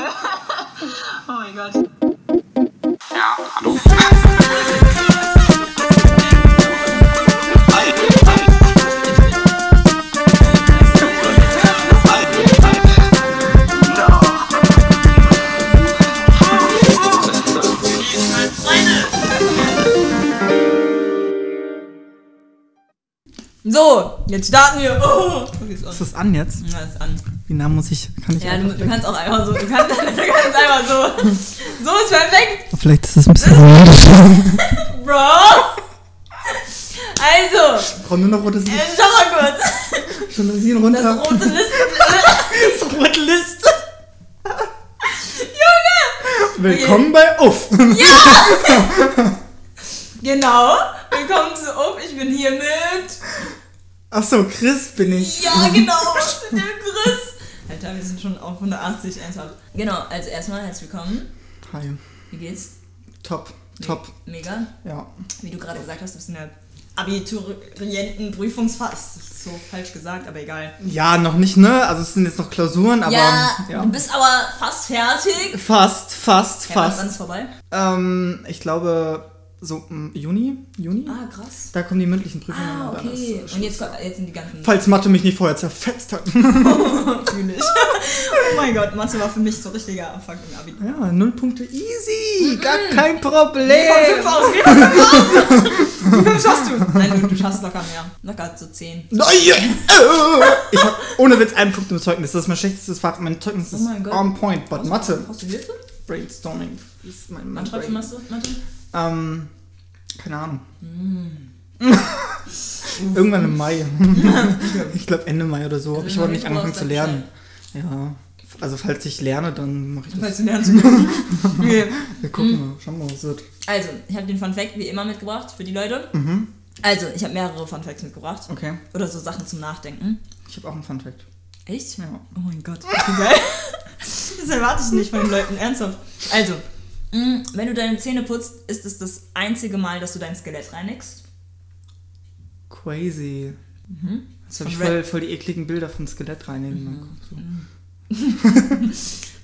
Oh mein Gott. Ja, hallo. So, jetzt starten wir. Oh. Okay, ist an. Ist das an jetzt? Ja, ist an. Wie nah muss ich? Kann ich Ja, du, du kannst auch einfach so. Du kannst, du kannst einfach so. So ist perfekt, Vielleicht ist das ein bisschen. Bro. Also, Brauche nur noch rotes äh, Licht. schau mal kurz. Schon das hier Das runter. rote Liste. Das rote Liste. Willkommen bei Uff. Genau. Willkommen zu Up. Ich bin hier mit. Ach so, Chris bin ich. Ja, genau. Mit dem Chris. Alter, wir sind schon auf 180 ernsthaft. Genau, also erstmal herzlich willkommen. Hi. Wie geht's? Top, top. Mega. Ja. Wie du gerade gesagt hast, du bist in der Abiturientenprüfungsphase. So falsch gesagt, aber egal. Ja, noch nicht, ne? Also es sind jetzt noch Klausuren, aber ja, ja. du bist aber fast fertig. fast, fast, Ja, wann- wann fast. ist vorbei? Ähm, ich glaube so im Juni, Juni. Ah, krass. Da kommen die mündlichen Prüfungen Ah, und okay. ist, äh, Und jetzt, jetzt sind die ganzen. Falls Mathe mich nicht vorher zerfetzt hat. Fühl ich. oh mein Gott, Mathe war für mich so richtiger Fucking Abi. Ja, null Punkte easy, gar kein Von Problem. geh von fünf aus! Wie fünf schaffst du? Nein, du, du schaffst locker mehr. Locker so zehn. Nein! Ich hab ohne Witz einen Punkt im Zeugnis. Das ist mein schlechtestes Fach. Mein Zeugnis Oh ist on point, but Mathe. Brainstorming ist mein, mein Wann schreibst du. Mathe? Ähm, keine Ahnung. Mm. Irgendwann im Mai. ich glaube Ende Mai oder so. Hab ich aber nicht angefangen zu lernen. Ja. Also falls ich lerne, dann mache ich das. Falls du können. Okay. Wir gucken mal. Schauen wir mal, was es wird. Also, ich habe den Fun Fact wie immer mitgebracht für die Leute. Mhm. Also, ich habe mehrere Fun Facts mitgebracht. Okay. Oder so Sachen zum Nachdenken. Ich habe auch einen Fun Fact. Echt? Ja. Oh mein Gott, wie geil. Das erwarte ich nicht von den Leuten, ernsthaft. Also, wenn du deine Zähne putzt, ist es das einzige Mal, dass du dein Skelett reinigst. Crazy. Jetzt habe ich voll, voll die ekligen Bilder von Skelett reinnehmen. So.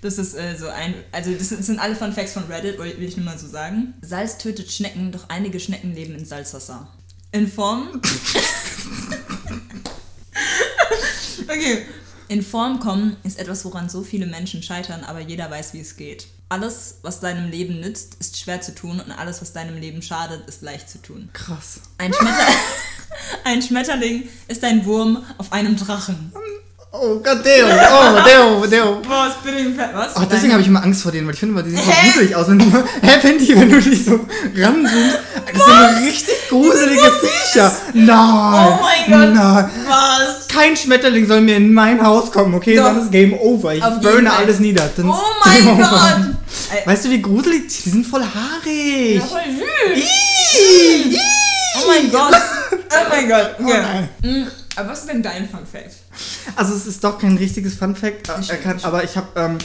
Das ist äh, so ein, also das sind- alle Fun Facts von Reddit, will will ich nur mal so sagen. Salz tötet Schnecken, doch einige Schnecken leben in Salzwasser. In Form. okay. In Form kommen ist etwas, woran so viele Menschen scheitern, aber jeder weiß, wie es geht. Alles, was deinem Leben nützt, ist schwer zu tun und alles, was deinem Leben schadet, ist leicht zu tun. Krass. Ein, Schmetter ein Schmetterling ist ein Wurm auf einem Drachen. Oh Gott, Deo. Oh, Deo, Deo. Boah, Spinning Fat, was? Ach, deswegen habe ich immer Angst vor denen, weil ich finde die sehen so gruselig aus. Wenn du, hä, Fenty, wenn du dich so ranzoomst, das sind richtig gruselige Viecher. Nein. Oh mein Gott. Nein. Was? Kein Schmetterling soll mir in mein Haus kommen, okay? Doch. Dann ist Game Over. Ich Auf burne alles nieder. Dann Oh mein. Gott! Weißt du, wie gruselig? Die sind voll haarig. ja, voll süß! Ih, ih. Oh mein Gott! Oh mein Gott! Okay. nein. Mm, aber was ist denn dein Fun Fact? Also es ist doch kein richtiges Fun Fact, äh, aber ich habe, ähm,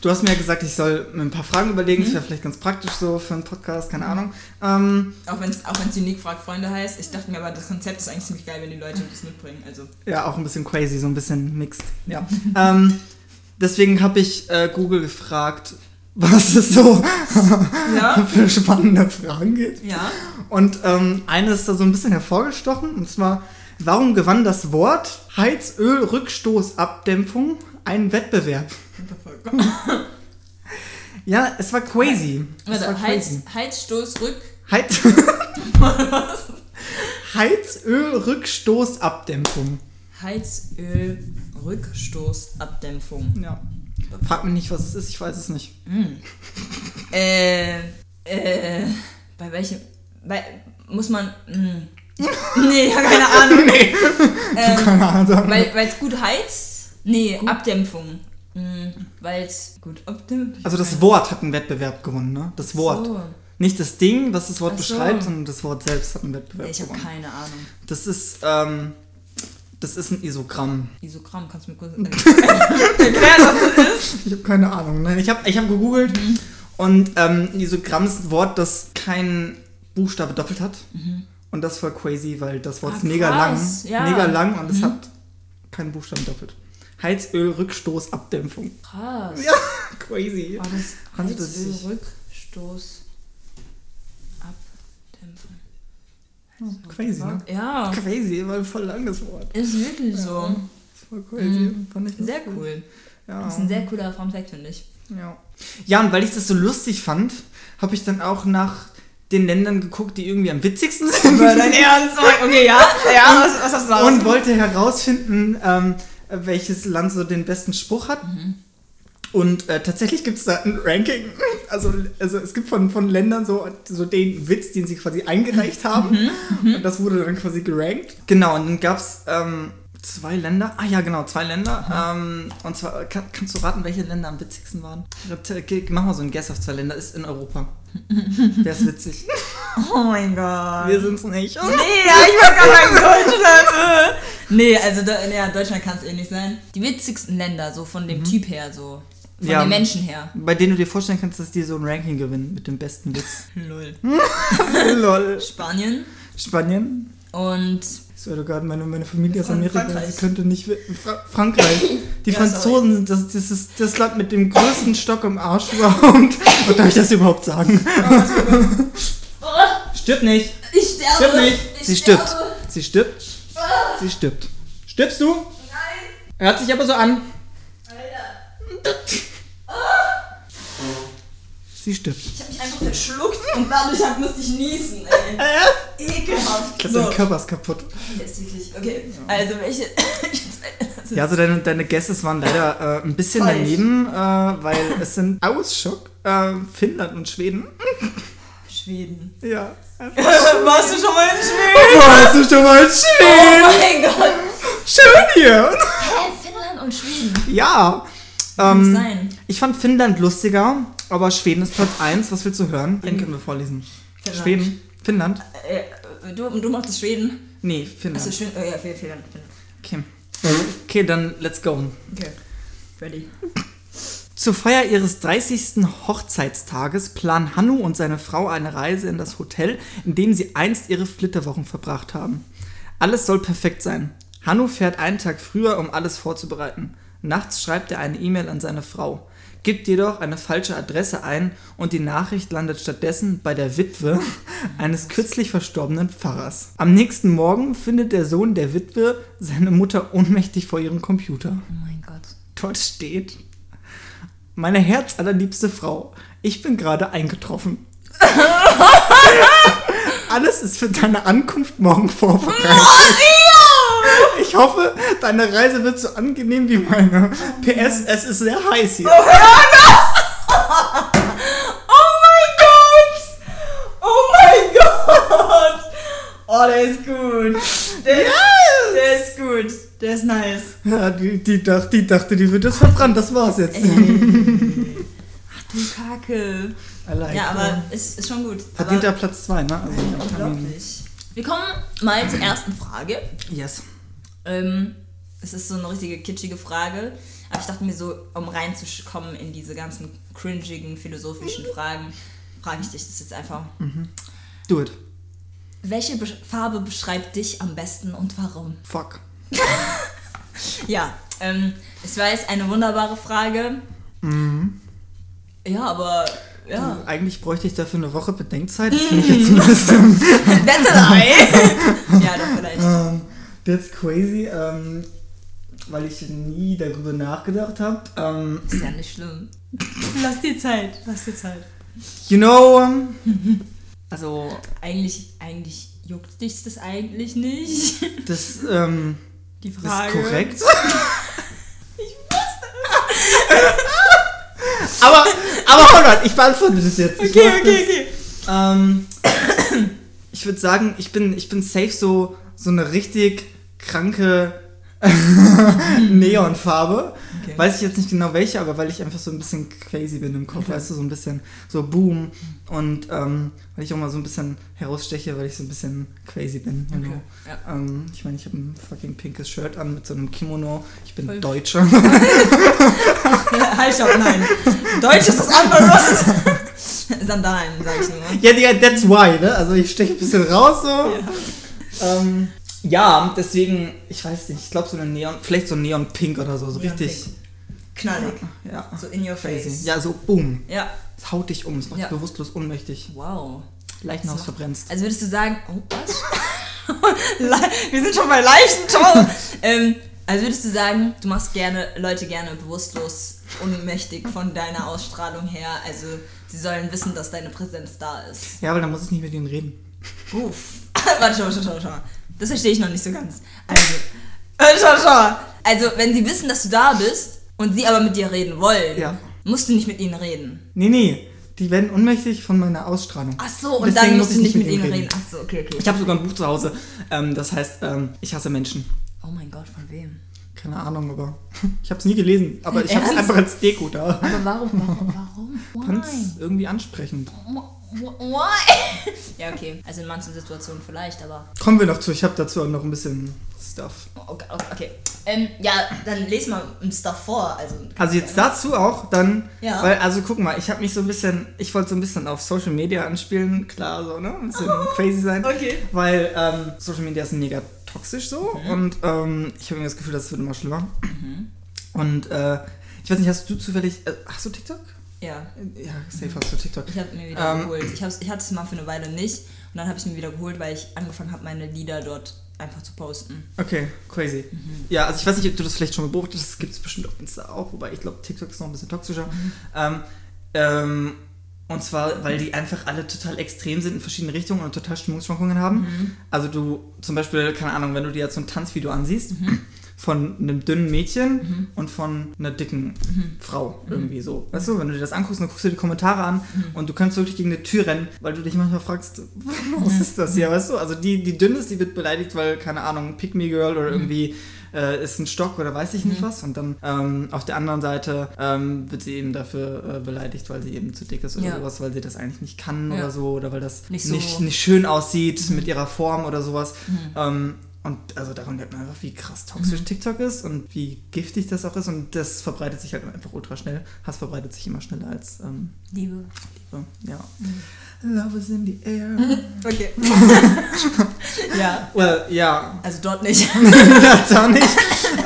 du hast mir ja gesagt, ich soll mir ein paar Fragen überlegen. Mhm. Das wäre vielleicht ganz praktisch so für einen Podcast, keine Ahnung. Ähm, Auch wenn es auch wenn's Unique fragt Freunde heißt. Ich dachte mir aber, das Konzept ist eigentlich ziemlich geil, wenn die Leute das mitbringen. Also, ja, auch ein bisschen crazy, so ein bisschen mixed. Ja. ähm, deswegen habe ich äh, Google gefragt, was es so Ja? für spannende Fragen gibt. ja. Und ähm, eine ist da so ein bisschen hervorgestochen, und zwar, warum gewann das Wort Heizölrückstoßabdämpfung einen Wettbewerb? Ja, es war crazy. Es war Warte, Heiz, crazy. Heizstoß rück. Heiz? Heizölrückstoßabdämpfung. Heizöl Rückstoßabdämpfung. Ja. Frag mich nicht, was es ist, ich weiß es nicht. Äh, äh, bei welchem, bei, muss man, mh. nee, ja, keine Ahnung. nee. Ähm, Keine Ahnung. Weil es gut heizt? Nee, Abdämpfung. Mhm, Weil es gut abdämpft. also das Wort hat einen Wettbewerb gewonnen, ne? Das Wort. So. Nicht das Ding, was das Wort so. beschreibt, sondern das Wort selbst hat einen Wettbewerb Ich habe gewonnen. keine Ahnung. Das ist, ähm, das ist ein Isogramm. Isogramm, kannst du mir kurz erklären, was das ist? Ich habe keine Ahnung. Nein, ich habe ich hab gegoogelt und ähm, ein Isogramm ist ein Wort, das keinen Buchstabe doppelt hat. Und das ist voll crazy, weil das Wort Ah, ist mega lang. ja. Mega lang und es hat keinen Buchstaben doppelt. Heizölrückstoßabdämpfung. Krass. Ja, crazy. War das nicht? Rückstoß Crazy, ne? Ja, Crazy, weil voll langes Wort. ist wirklich so. Das ist voll crazy. Fand ich Sehr lustig. cool. Ja. Das ist ein sehr cooler Fact, finde ich. Ja. ja, und weil ich das so lustig fand, habe ich dann auch nach den Ländern geguckt, die irgendwie am witzigsten sind. Dein Ernst? Okay, ja. Ja, was, was hast du und wollte herausfinden, ähm, welches Land so den besten Spruch hat. Und äh, tatsächlich gibt es da ein Ranking. Also, also es gibt von, von Ländern so, so den Witz, den sie quasi eingereicht haben. Und das wurde dann quasi gerankt. Genau, und dann gab es ähm, zwei Länder. Ah ja, genau, zwei Länder. Ähm, und zwar, kann, kannst du raten, welche Länder am witzigsten waren? Mach mal so ein Guess auf zwei Länder. Ist in Europa. Wer ist witzig? Oh mein Gott. Wir sind's nicht. Nee, ja, ich war gerade in Deutschland. nee, also ja, Deutschland kann es eh nicht sein. Die witzigsten Länder, so von dem Typ her, so. Von Ja. den Menschen her. Bei denen du dir vorstellen kannst, dass die so ein Ranking gewinnen mit dem besten Witz. Lol. Lol. Spanien Spanien? und Ich swear gerade, meine, meine Familie aus Amerika, Frankreich. sie könnte nicht. Fra Frankreich. Die Ja, Franzosen sind das, das ist das Land mit dem größten Stock im Arsch überhaupt. Und darf ich das überhaupt sagen? Stirbt nicht. ich sterbe. Stirbt nicht. Ich Sie stirbt. sterbe. Sie stirbt. Sie stirbt. Stirbst du? Nein. Hört sich aber so an. Alter. Sie stirbt. Ich hab mich einfach verschluckt und dadurch hab, musste ich niesen, ey. Ekelhaft. Ich glaube, So. dein Körper ist kaputt. Der ist wirklich, okay. Also welche. Ja, also deine, deine Guesses waren leider äh, ein bisschen Falsch. daneben, äh, weil es sind aus Schock äh, Finnland und Schweden. Schweden. Ja. Warst du schon mal in Schweden? Warst du schon mal in Oh Schweden? mein Gott. Schön hier. Hä, Finnland und Schweden. Ja. Ähm, sein. ich fand Finnland lustiger, aber Schweden ist Platz 1. Was willst du hören? Den können wir vorlesen. Finnland. Schweden? Finnland? Äh, du, du machst Schweden? Nee, Finnland. Achso, schön. Oh ja, Finnland. Finnland. Okay. Okay, dann let's go. Okay. Ready. Zur Feier ihres 30. Hochzeitstages planen Hannu und seine Frau eine Reise in das Hotel, in dem sie einst ihre Flitterwochen verbracht haben. Alles soll perfekt sein. Hannu fährt einen Tag früher, um alles vorzubereiten. Nachts schreibt er eine E-Mail an seine Frau, gibt jedoch eine falsche Adresse ein und die Nachricht landet stattdessen bei der Witwe eines kürzlich verstorbenen Pfarrers. Am nächsten Morgen findet der Sohn der Witwe seine Mutter ohnmächtig vor ihrem Computer. Oh mein Gott. Dort steht, meine herzallerliebste Frau, ich bin gerade eingetroffen. Alles ist für deine Ankunft morgen vorbereitet. Ich hoffe, deine Reise wird so angenehm wie meine. PS, es ist sehr heiß hier. Oh mein Gott! Oh mein Gott! Oh, der ist gut. Der, der ist gut. Der ist nice. Ja, die, die, dacht, die dachte, die wird das verbrannt. Das war's jetzt. Ach du Kacke. Like Ja, aber ist, ist schon gut. Verdienter aber, Platz 2, ne? Also, Unglaublich. Wir kommen mal zur ersten Frage. yes. Ähm, es ist so eine richtige kitschige Frage. Aber ich dachte mir so, um reinzukommen in diese ganzen cringigen, philosophischen Fragen, frage ich dich das jetzt einfach. Do it. Welche Be Farbe beschreibt dich am besten und warum? Fuck. Ja, ähm, ich weiß, eine wunderbare Frage. Ja, aber ja. Eigentlich bräuchte ich dafür eine Woche Bedenkzeit. Das finde ich jetzt ein bisschen. That's a lie. ja, doch vielleicht. Ähm, that's crazy, ähm, weil ich nie darüber nachgedacht habe. Ähm, Ist ja nicht schlimm. Lass dir Zeit, lass dir Zeit. you know, also Eigentlich, eigentlich juckt dich das eigentlich nicht. das, ähm, Die Frage. ist korrekt. Ich wusste aber, aber hold on, ich beantworte das jetzt. es. Ich Okay, okay, okay. Ähm, ich würde sagen, ich bin, ich bin safe so, so eine richtig kranke Neonfarbe. Okay. Weiß ich jetzt nicht genau welche, aber weil ich einfach so ein bisschen crazy bin im Kopf, weißt du, so ein bisschen so boom. Und ähm, weil ich auch mal so ein bisschen heraussteche, weil ich so ein bisschen crazy bin. Okay, ja. ähm, ich meine, ich habe ein fucking pinkes Shirt an mit so einem Kimono. Ich bin Voll. Deutscher. Halt stopp, nein. Deutsch ist das anderes. Sandalen, sag ich nur. ja, yeah, that's why, ne? Also ich steche ein bisschen raus so. Ja. Ähm, Ja, deswegen, ich weiß nicht, ich glaube so eine Neon, vielleicht so Neon Pink oder so, so richtig. Knallig. Ja. So in your face. Crazy. Ja, so boom. Ja. Es haut dich um, es macht Ja. dich bewusstlos ohnmächtig. Wow. Leichenhaus So. verbrennst. Also würdest du sagen, oh, was? Wir sind schon bei Leichen, ciao. ähm, also würdest du sagen, du machst gerne Leute gerne bewusstlos, ohnmächtig von deiner Ausstrahlung her. Also sie sollen wissen, dass deine Präsenz da ist. Ja, weil dann muss ich nicht mit ihnen reden. Uff. Warte, schau, schau, schau, schau. Das verstehe ich noch nicht so ganz. Also, schau, schau. Also, wenn sie wissen, dass du da bist und sie aber mit dir reden wollen, Ja. musst du nicht mit ihnen reden. Nee, nee, die werden ohnmächtig von meiner Ausstrahlung. Ach so, und Deswegen dann muss musst du ich nicht mit ihnen reden. Ach so, okay, okay. Ich habe sogar ein Buch zu Hause, ähm, das heißt, ähm, ich hasse Menschen. oh mein Gott, von wem? Keine Ahnung, aber ich habe es nie gelesen. Aber ich habe es einfach als Deko da. Aber warum, warum, warum? Fand es irgendwie ansprechend. Why? ja, okay. Also in manchen Situationen vielleicht, aber. Kommen wir noch zu, ich habe dazu auch noch ein bisschen Stuff. Okay, okay. Ähm, ja, dann les mal ein Stuff vor. Also, Also jetzt dazu auch dann, Ja. weil, also guck mal, ich habe mich so ein bisschen, ich wollte so ein bisschen auf Social Media anspielen, klar, so, ne, ein bisschen crazy sein. Okay. Weil ähm, Social Media ist mega toxisch so und ähm, ich habe irgendwie das Gefühl, das wird immer schlimmer. Und äh, ich weiß nicht, hast du zufällig, äh, hast du TikTok? ja. Ja, safe hast du TikTok. Ich habe mir wieder Ähm, geholt. Ich, ich hatte es mal für eine Weile nicht und dann habe ich mir wieder geholt, weil ich angefangen habe, meine Lieder dort einfach zu posten. Okay, crazy. Mhm. Ja, also ich weiß nicht, ob du das vielleicht schon beobachtet hast, das gibt es bestimmt auf Insta auch, wobei ich glaube, TikTok ist noch ein bisschen toxischer. Mhm. Ähm, ähm, und zwar, weil die einfach alle total extrem sind in verschiedene Richtungen und total Stimmungsschwankungen haben. Mhm. Also du, zum Beispiel, keine Ahnung, wenn du dir jetzt so ein Tanzvideo ansiehst, von einem dünnen Mädchen und von einer dicken Frau irgendwie so. Weißt du, wenn du dir das anguckst, dann guckst du dir die Kommentare an und du kannst wirklich gegen eine Tür rennen, weil du dich manchmal fragst, was ist das hier, weißt du? Also die, die dünn ist, die wird beleidigt, weil, keine Ahnung, Pick Me Girl oder irgendwie äh, ist ein Stock oder weiß ich nicht was. Und dann ähm, auf der anderen Seite ähm, wird sie eben dafür äh, beleidigt, weil sie eben zu dick ist oder Ja. sowas, weil sie das eigentlich nicht kann Ja. oder so oder weil das Nicht nicht, so- Mhm. nicht, schön aussieht mit ihrer Form oder sowas. Ähm, und also daran merkt man einfach, wie krass toxisch Mhm. TikTok ist und wie giftig das auch ist. Und das verbreitet sich halt einfach ultra schnell. Hass verbreitet sich immer schneller als ähm, Liebe. Liebe. Ja. Mhm. Love is in the air. Okay. ja. well, ja. Also dort nicht. auch nicht.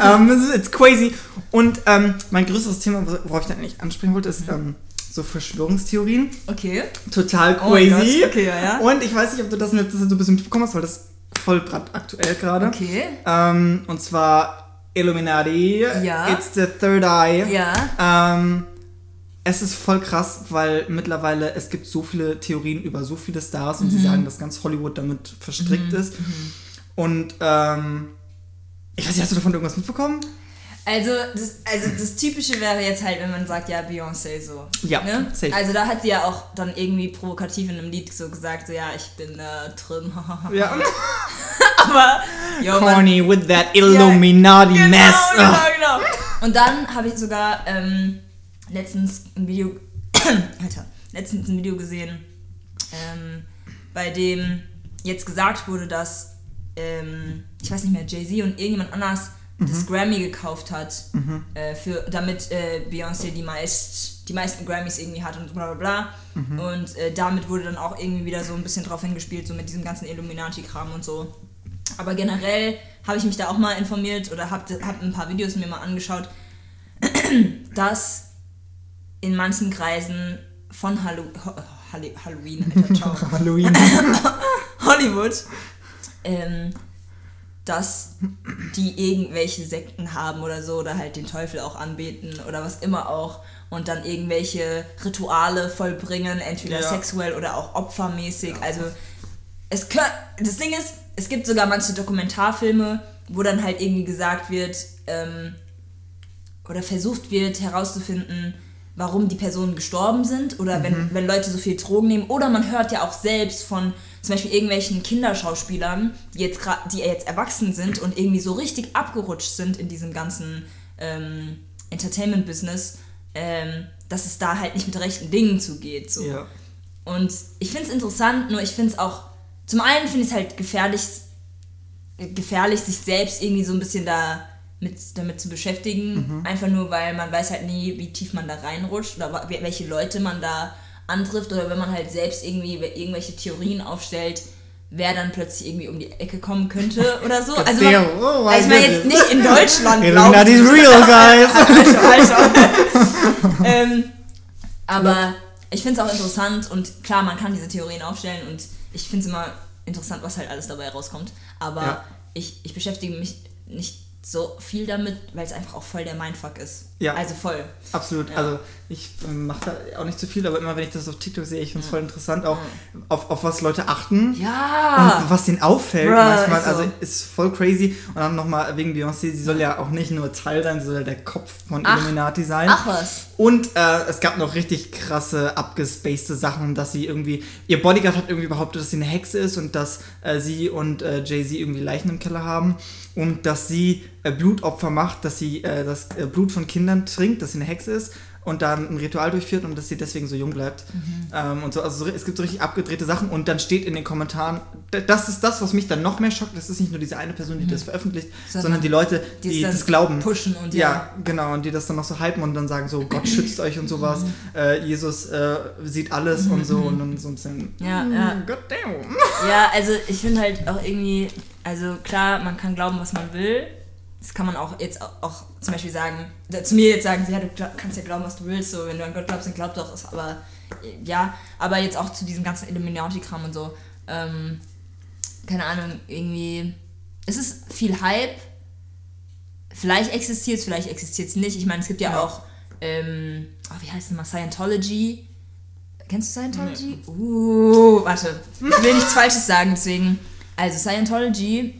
ähm, es ist it's crazy. Und ähm, mein größeres Thema, worauf ich dann eigentlich ansprechen wollte, ist ähm, so Verschwörungstheorien. Okay. Total Oh crazy. Gott, okay, ja, ja. Und ich weiß nicht, ob du das jetzt so ein bisschen mitbekommen hast, weil das ist voll aktuell gerade. Okay. Ähm, und zwar Illuminati. Ja. It's the third eye. Ja. Es ist voll krass, weil mittlerweile es gibt so viele Theorien über so viele Stars und sie sagen, dass ganz Hollywood damit verstrickt ist. Und ähm, ich weiß nicht, hast du davon irgendwas mitbekommen? Also das, also das Typische wäre jetzt halt, wenn man sagt, ja, Beyoncé so. Ja, ne? safe. Also da hat sie ja auch dann irgendwie provokativ in einem Lied so gesagt, so ja, ich bin äh, drin. Ja. Aber, yo, man, Corny with that Illuminati genau, mess. genau, Ugh. genau. Und dann habe ich sogar ähm, letztens ein Video, Alter, letztens ein Video gesehen, ähm, bei dem jetzt gesagt wurde, dass, ähm, ich weiß nicht mehr, Jay-Z und irgendjemand anders das Grammy gekauft hat, äh, für, damit äh, Beyoncé die, meist, die meisten Grammys irgendwie hat und bla bla bla. Und äh, damit wurde dann auch irgendwie wieder so ein bisschen drauf hingespielt, so mit diesem ganzen Illuminati-Kram und so. Aber generell habe ich mich da auch mal informiert oder habe hab ein paar Videos mir mal angeschaut, dass in manchen Kreisen von Hallo Ho Halli- Halloween, Alter, ciao, Halloween. Hollywood, ähm, dass die irgendwelche Sekten haben oder so oder halt den Teufel auch anbeten oder was immer auch und dann irgendwelche Rituale vollbringen, entweder Ja. sexuell oder auch opfermäßig. Also es das Ding ist, es gibt sogar manche Dokumentarfilme, wo dann halt irgendwie gesagt wird ähm, oder versucht wird herauszufinden, warum die Personen gestorben sind oder wenn, wenn Leute so viel Drogen nehmen. Oder man hört ja auch selbst von zum Beispiel irgendwelchen Kinderschauspielern, die jetzt, die jetzt erwachsen sind und irgendwie so richtig abgerutscht sind in diesem ganzen ähm, Entertainment-Business, ähm, dass es da halt nicht mit rechten Dingen zugeht. So. ja. Und ich finde es interessant, nur ich finde es auch, zum einen finde ich es halt gefährlich, gefährlich, sich selbst irgendwie so ein bisschen da mit, damit zu beschäftigen. Einfach nur, weil man weiß halt nie, wie tief man da reinrutscht oder welche Leute man da antrifft oder wenn man halt selbst irgendwie irgendwelche Theorien aufstellt, wer dann plötzlich irgendwie um die Ecke kommen könnte oder so. Also, man, oh also ich meine jetzt nicht in Deutschland. Illuminati's real, guys. also, also. ähm, aber ich finde es auch interessant und klar, man kann diese Theorien aufstellen und ich finde es immer interessant, was halt alles dabei rauskommt. Aber Ja. ich, ich beschäftige mich nicht so viel damit, weil es einfach auch voll der Mindfuck ist. Ja. Also voll. Absolut. Ja. Also ich ähm, mache da auch nicht zu viel, aber immer wenn ich das auf TikTok sehe, ich finde es voll interessant, auch auf, auf was Leute achten. Ja. Und was ihnen auffällt Bruh, manchmal, ist so. also ist voll crazy. Und dann nochmal wegen Beyoncé, sie soll ja auch nicht nur Teil sein, sie soll ja der Kopf von Ach. Illuminati sein. Ach was. Und äh, es gab noch richtig krasse, abgespacede Sachen, dass sie irgendwie, ihr Bodyguard hat irgendwie behauptet, dass sie eine Hexe ist und dass äh, sie und äh, Jay-Z irgendwie Leichen im Keller haben und dass sie äh, Blutopfer macht, dass sie äh, das äh, Blut von Kindern trinkt, dass sie eine Hexe ist und dann ein Ritual durchführt und dass sie deswegen so jung bleibt. Ähm, und so, also so, es gibt so richtig abgedrehte Sachen und dann steht in den Kommentaren, das ist das, was mich dann noch mehr schockt, das ist nicht nur diese eine Person, die das veröffentlicht, Sondern sondern die Leute, die die, das glauben. pushen und ja. ja. genau, und die das dann noch so hypen und dann sagen so, Gott schützt euch und sowas, äh, Jesus äh, sieht alles und so und dann so ein bisschen, Ja, mm, ja. God damn. Ja, also ich finde halt auch irgendwie, also klar, man kann glauben, was man will. Das kann man auch jetzt auch, auch zum Beispiel sagen, zu mir jetzt sagen, ja, du kannst ja glauben, was du willst, so wenn du an Gott glaubst, dann glaub doch, aber äh, ja, aber jetzt auch zu diesem ganzen Illuminati-Kram und so, ähm, keine Ahnung, irgendwie, es ist viel Hype, vielleicht existiert es, vielleicht existiert es nicht. Ich meine, es gibt ja, Ja. auch, ähm, oh, wie heißt es mal, Scientology. Kennst du Scientology? Uh, warte. Ich will nichts Falsches sagen, deswegen. Also, Scientology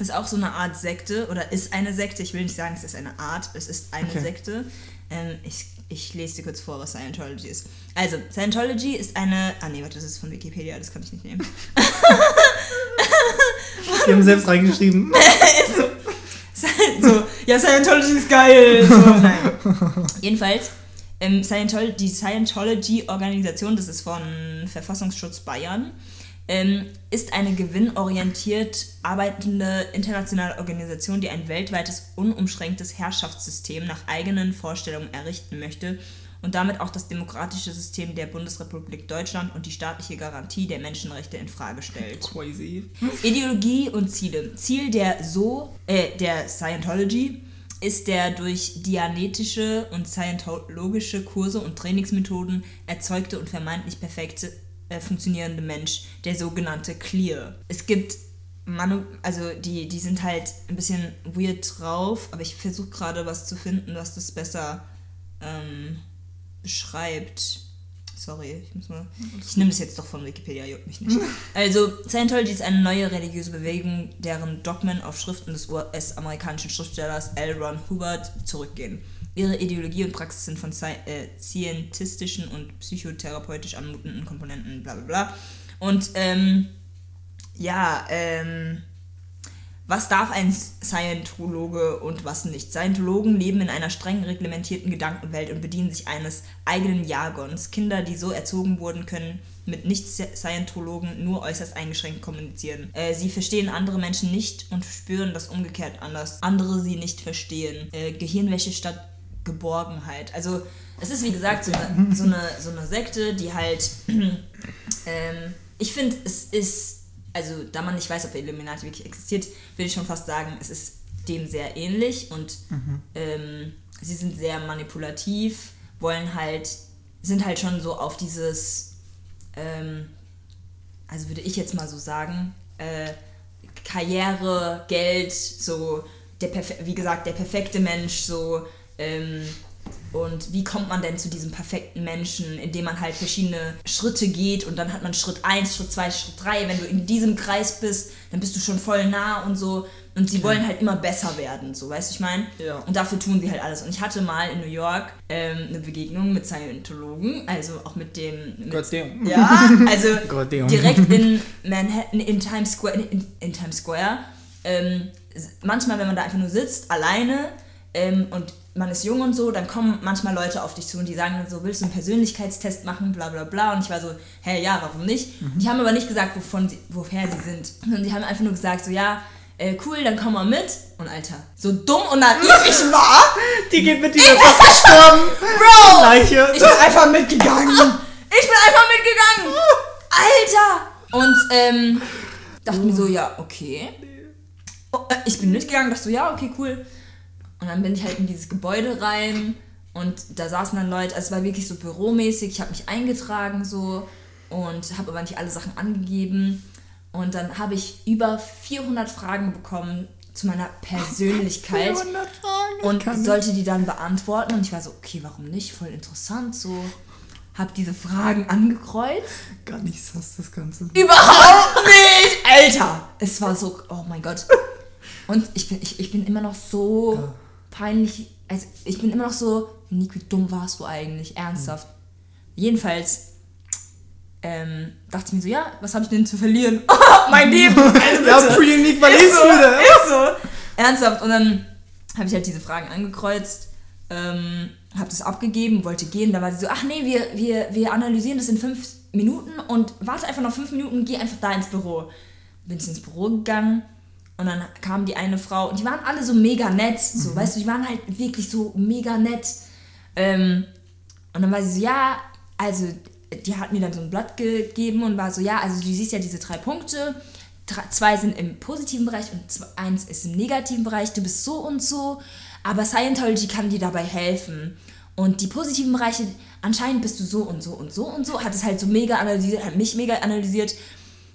ist auch so eine Art Sekte oder ist eine Sekte. Ich will nicht sagen, es ist eine Art, es ist eine Okay. Sekte. Ähm, ich, ich lese dir kurz vor, was Scientology ist. Also, Scientology ist eine. Ah, nee, warte, das ist von Wikipedia, das kann ich nicht nehmen. Die haben selbst reingeschrieben. so, ja, Scientology ist geil. So, nein. Jedenfalls, ähm, Scientology, die Scientology-Organisation, das ist von Verfassungsschutz Bayern, ähm, ist eine gewinnorientiert arbeitende internationale Organisation, die ein weltweites, unumschränktes Herrschaftssystem nach eigenen Vorstellungen errichten möchte und damit auch das demokratische System der Bundesrepublik Deutschland und die staatliche Garantie der Menschenrechte in Frage stellt. Crazy. Ideologie und Ziele. Ziel der so äh, der Scientology ist der durch dianetische und scientologische Kurse und Trainingsmethoden erzeugte und vermeintlich perfekte äh, funktionierende Mensch, der sogenannte Clear. Es gibt Manu also die, die sind halt ein bisschen weird drauf, aber ich versuche gerade was zu finden, was das besser ähm, beschreibt. Sorry, ich muss mal. Ich nehme das jetzt doch von Wikipedia, juckt mich nicht. Also, Scientology ist eine neue religiöse Bewegung, deren Dogmen auf Schriften des US-amerikanischen Schriftstellers L. Ron Hubbard zurückgehen. Ihre Ideologie und Praxis sind von äh, scientistischen und psychotherapeutisch anmutenden Komponenten, bla bla bla. Und, ähm, ja, ähm, was darf ein Scientologe und was nicht? Scientologen leben in einer streng reglementierten Gedankenwelt und bedienen sich eines eigenen Jargons. Kinder, die so erzogen wurden, können mit Nicht-Scientologen nur äußerst eingeschränkt kommunizieren. Äh, sie verstehen andere Menschen nicht und spüren das umgekehrt anders. Andere sie nicht verstehen. Äh, Gehirnwäsche statt Geborgenheit. Also es ist wie gesagt so eine, so eine, so eine Sekte, die halt... ähm, ich finde, es ist also da man nicht weiß, ob der Illuminati wirklich existiert, würde ich schon fast sagen, es ist dem sehr ähnlich und ähm, sie sind sehr manipulativ, wollen halt, sind halt schon so auf dieses, ähm, also würde ich jetzt mal so sagen, äh, Karriere, Geld, so, der wie gesagt, der perfekte Mensch, so, ähm, und wie kommt man denn zu diesem perfekten Menschen, indem man halt verschiedene Schritte geht und dann hat man Schritt 1, Schritt 2, Schritt 3. Wenn du in diesem Kreis bist, dann bist du schon voll nah und so. Und sie wollen halt immer besser werden, so, weißt du, ich meine? Ja. Und dafür tun sie halt alles. Und ich hatte mal in New York ähm, eine Begegnung mit Scientologen, also auch mit dem. Mit, God damn. ja, also direkt in Manhattan, in Times Square, in, in Times Square. Ähm, manchmal, wenn man da einfach nur sitzt, alleine ähm, und man ist jung und so, dann kommen manchmal Leute auf dich zu und die sagen dann so, willst du einen Persönlichkeitstest machen, bla bla bla. Und ich war so, hä, ja, warum nicht? Mhm. Die haben aber nicht gesagt, wovon sie, woher sie sind. Und die haben einfach nur gesagt, so, ja, äh, cool, dann komm mal mit. Und Alter, so dumm und naiv ich war, Die geht mit dieser fast gestorben. Bro! Leiche. Ich bin einfach mitgegangen. Ich bin einfach mitgegangen. Alter! Und ähm, Dachte mir so, ja, okay. Oh, äh, ich bin mitgegangen, dachte so, ja, okay, cool. Und dann bin ich halt in dieses Gebäude rein und da saßen dann Leute, also es war wirklich so büromäßig, ich habe mich eingetragen so und habe aber nicht alle Sachen angegeben. Und dann habe ich über 400 Fragen bekommen zu meiner Persönlichkeit 400 Fragen. und sollte die dann beantworten. Und ich war so, okay, warum nicht? Voll interessant. So, habe diese Fragen angekreuzt. Gar nicht sass, das Ganze. Überhaupt nicht! Alter! Es war so, oh mein Gott. Und ich bin, ich, ich bin immer noch so Ja. Peinlich. Also ich bin immer noch so, Nick, wie dumm warst du eigentlich? Ernsthaft. Jedenfalls ähm, dachte ich mir so, ja, was habe ich denn zu verlieren? mein Leben! Also Ja. Pretty was ist ist so, wieder? ist so. Ernsthaft. Und dann habe ich halt diese Fragen angekreuzt, ähm, habe das abgegeben, wollte gehen. Da war sie so, ach nee, wir, wir, wir analysieren das in fünf Minuten und warte einfach noch fünf Minuten, geh einfach da ins Büro. Bin ich ins Büro gegangen und dann kam die eine Frau und die waren alle so mega nett, so, weißt du, die waren halt wirklich so mega nett. Ähm, und dann war sie so, ja, also die hat mir dann so ein Blatt gegeben und war so, ja, also du siehst ja diese drei Punkte. Zwei sind im positiven Bereich und eins ist im negativen Bereich. Du bist so und so, aber Scientology kann dir dabei helfen. Und die positiven Bereiche, anscheinend bist du so und so und so und so. Hat es halt so mega analysiert, hat mich mega analysiert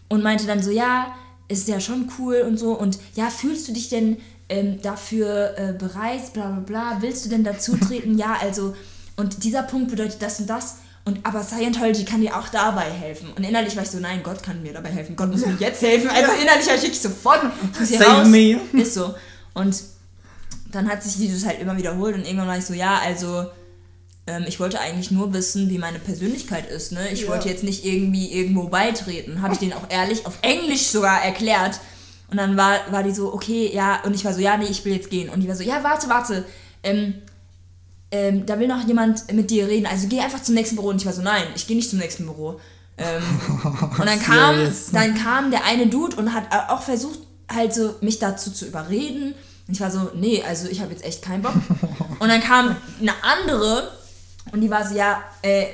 und meinte dann so, ja, ist ja schon cool und so. Und ja, fühlst du dich denn ähm, dafür äh, bereit, bla bla bla, willst du denn dazu treten? ja, also, und dieser Punkt bedeutet das und das. Und aber Scientology kann dir auch dabei helfen. Und innerlich war ich so, nein, Gott kann mir dabei helfen. Gott muss mir jetzt helfen. Also innerlich war ich wirklich sofort, Save raus. me. Ist so. Und dann hat sich dieses halt immer wiederholt und irgendwann war ich so, ja, also ähm, ich wollte eigentlich nur wissen, wie meine Persönlichkeit ist. Ne? Ich Ja. wollte jetzt nicht irgendwie irgendwo beitreten. Habe ich denen auch ehrlich auf Englisch sogar erklärt. Und dann war, war die so, okay, ja, und ich war so, ja, nee, ich will jetzt gehen. Und die war so, ja, warte, warte. Ähm, ähm, da will noch jemand mit dir reden. Also geh einfach zum nächsten Büro. Und ich war so, nein, ich gehe nicht zum nächsten Büro. Ähm, und dann kam, dann kam der eine Dude und hat auch versucht, halt so mich dazu zu überreden. Und ich war so, nee, also ich habe jetzt echt keinen Bock. Und dann kam eine andere und die war so, ja, äh,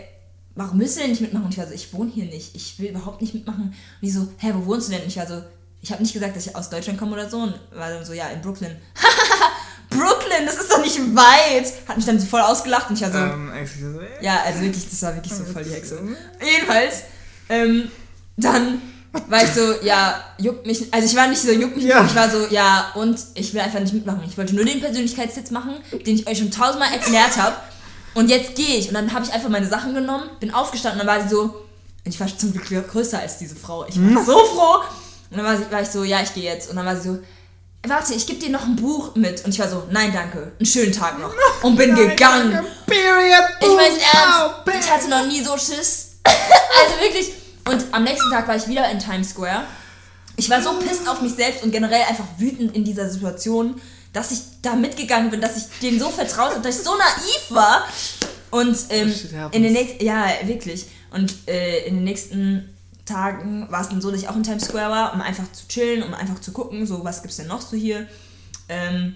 warum willst du denn nicht mitmachen? Und ich war so, ich wohne hier nicht. Ich will überhaupt nicht mitmachen. Und die so, hä, wo wohnst du denn? Und ich war so, ich habe nicht gesagt, dass ich aus Deutschland komme oder so. Und war dann so, ja, in Brooklyn. Brooklyn, das ist doch nicht weit. Hat mich dann so voll ausgelacht und ich war so, Ähm, me. ja, also wirklich, das war wirklich so voll die Hexe. Jedenfalls, ähm, dann war ich so, ja, juckt mich, also ich war nicht so, juckt mich, Ja. ich war so, ja, und ich will einfach nicht mitmachen. Ich wollte nur den Persönlichkeitstest machen, den ich euch schon tausendmal erklärt habe. Und jetzt gehe ich. Und dann habe ich einfach meine Sachen genommen, bin aufgestanden und dann war sie so, und ich war zum Glück größer als diese Frau. Ich war so froh. Und dann war, sie, war ich so, ja, ich gehe jetzt. Und dann war sie so, warte, ich gebe dir noch ein Buch mit. Und ich war so, nein, danke, einen schönen Tag noch. Und bin gegangen. Period. Ich meine ernst, ich hatte noch nie so Schiss. also wirklich. Und am nächsten Tag war ich wieder in Times Square. Ich war so pisst auf mich selbst und generell einfach wütend in dieser Situation, dass ich da mitgegangen bin, dass ich denen so vertraut habe, dass ich so naiv war. Und ähm, shit happens. in den nächsten, ja, wirklich. Und äh, in den nächsten Tagen war es dann so, dass ich auch in Times Square war, um einfach zu chillen, um einfach zu gucken, so was gibt's denn noch so hier. Ähm,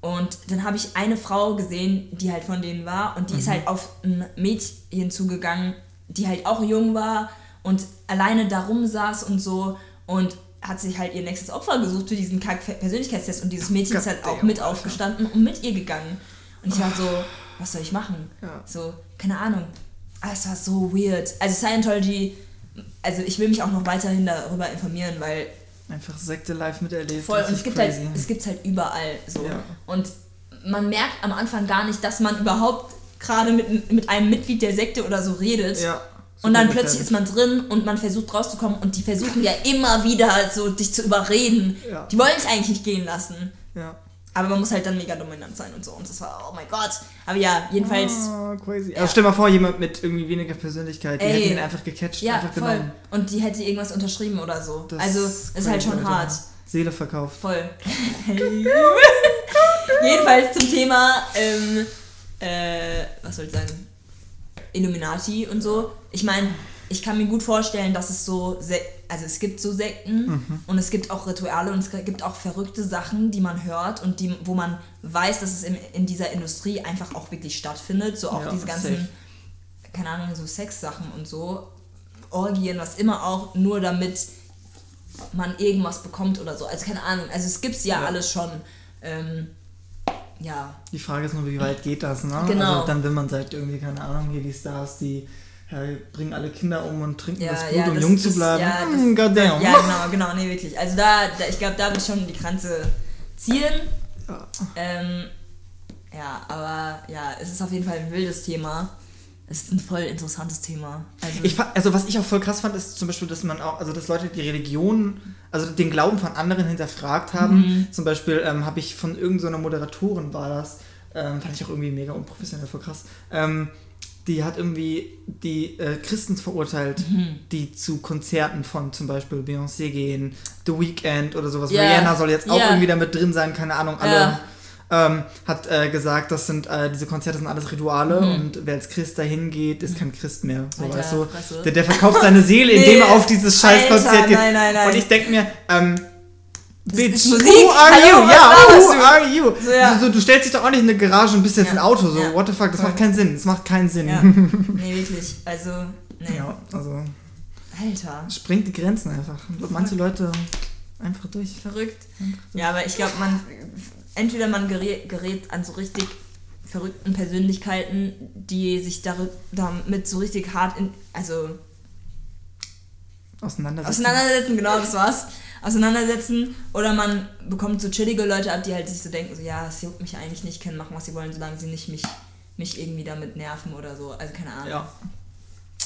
und dann habe ich eine Frau gesehen, die halt von denen war und die ist halt auf ein Mädchen zugegangen, die halt auch jung war und alleine da rumsaß und so und hat sich halt ihr nächstes Opfer gesucht für diesen Kack-Persönlichkeitstest und dieses Mädchen ist halt auch mit aufgestanden und mit ihr gegangen. Und ich war so, was soll ich machen? Ja. So, keine Ahnung. Aber es war so weird. Also Scientology, also ich will mich auch noch weiterhin darüber informieren, weil Einfach Sekte live miterlebt. Voll, und es gibt crazy. halt, es gibt's halt überall so. Ja. Und man merkt am Anfang gar nicht, dass man überhaupt gerade mit, mit einem Mitglied der Sekte oder so redet. Ja. Und dann plötzlich ist man drin und man versucht rauszukommen und die versuchen ja immer wieder so dich zu überreden. Ja. Die wollen dich eigentlich nicht gehen lassen. Ja. Aber man muss halt dann mega dominant sein und so. Und das war, oh mein Gott. Aber ja, jedenfalls. Oh, crazy. Aber stell mal vor, jemand mit irgendwie weniger Persönlichkeit, die Ey. hätte ihn einfach gecatcht, Ja, einfach voll. genommen. Und die hätte irgendwas unterschrieben oder so. Das also, ist halt schon Alter. hart. Seele verkauft. Voll. Jedenfalls zum Thema, ähm, äh, was soll ich sagen? Illuminati und so. Ich meine, ich kann mir gut vorstellen, dass es so, also es gibt so Sekten Mhm. und es gibt auch Rituale und es gibt auch verrückte Sachen, die man hört und die, wo man weiß, dass es in, in dieser Industrie einfach auch wirklich stattfindet. So auch Ja, diese ganzen, safe. keine Ahnung, so Sexsachen und so. Orgien, was immer auch, nur damit man irgendwas bekommt oder so. Also keine Ahnung. Also es gibt's ja, Ja. alles schon. Ähm, ja. Die Frage ist nur, wie weit geht das, ne? Genau. Also dann, wenn man sagt, irgendwie, keine Ahnung, hier die Stars, die ja, bringen alle Kinder um und trinken Ja, das Blut, ja, um das- jung zu das- bleiben. ja, Hm, das- goddamn. Ja, genau, genau, nee, wirklich. Also da, da ich glaube, da wird schon die Grenze ziehen. Ja. Ähm, ja, aber ja, es ist auf jeden Fall ein wildes Thema. Es ist ein voll interessantes Thema. Also, Ich also was ich auch voll krass fand, ist zum Beispiel, dass man auch, also dass Leute die Religion, also den Glauben von anderen hinterfragt haben. Mhm. Zum Beispiel ähm, habe ich von irgendeiner Moderatorin war das, ähm, fand ich auch irgendwie mega unprofessionell, voll krass. Ähm, die hat irgendwie die äh, Christen verurteilt, Mhm. die zu Konzerten von zum Beispiel Beyoncé gehen, The Weeknd oder sowas. Ja. Rihanna soll jetzt auch Ja. irgendwie damit drin sein, keine Ahnung, alle. Ja. Ähm, hat äh, gesagt, das sind äh, diese Konzerte sind alles Rituale Mhm. und wer als Christ dahin geht, ist kein Christ mehr. So Alter, weißt du. Der, der verkauft seine Seele, indem Nee. er auf dieses scheiß Alter, Konzert geht. nein, nein, nein. Und ich denke mir, ähm, Bitch, who are Hallo, you? Ja, who du? are you? So, ja. so, du stellst dich doch auch nicht in eine Garage und bist jetzt Ja. ein Auto. So, Ja. what the fuck, das macht keinen Sinn. Das macht keinen Sinn. ja. Nee, wirklich. Also, nee. Ja, also Alter. springt die Grenzen einfach. Manche Leute einfach durch. Verrückt. Ja, aber ich glaube, man entweder man gerät, gerät an so richtig verrückten Persönlichkeiten, die sich damit so richtig hart in, also Auseinandersetzen. auseinandersetzen, genau, das war's. Auseinandersetzen oder man bekommt so chillige Leute ab, die halt sich so denken, so ja, es juckt mich eigentlich nicht, können machen, was sie wollen, solange sie nicht mich, mich irgendwie damit nerven oder so. Also keine Ahnung. Ja.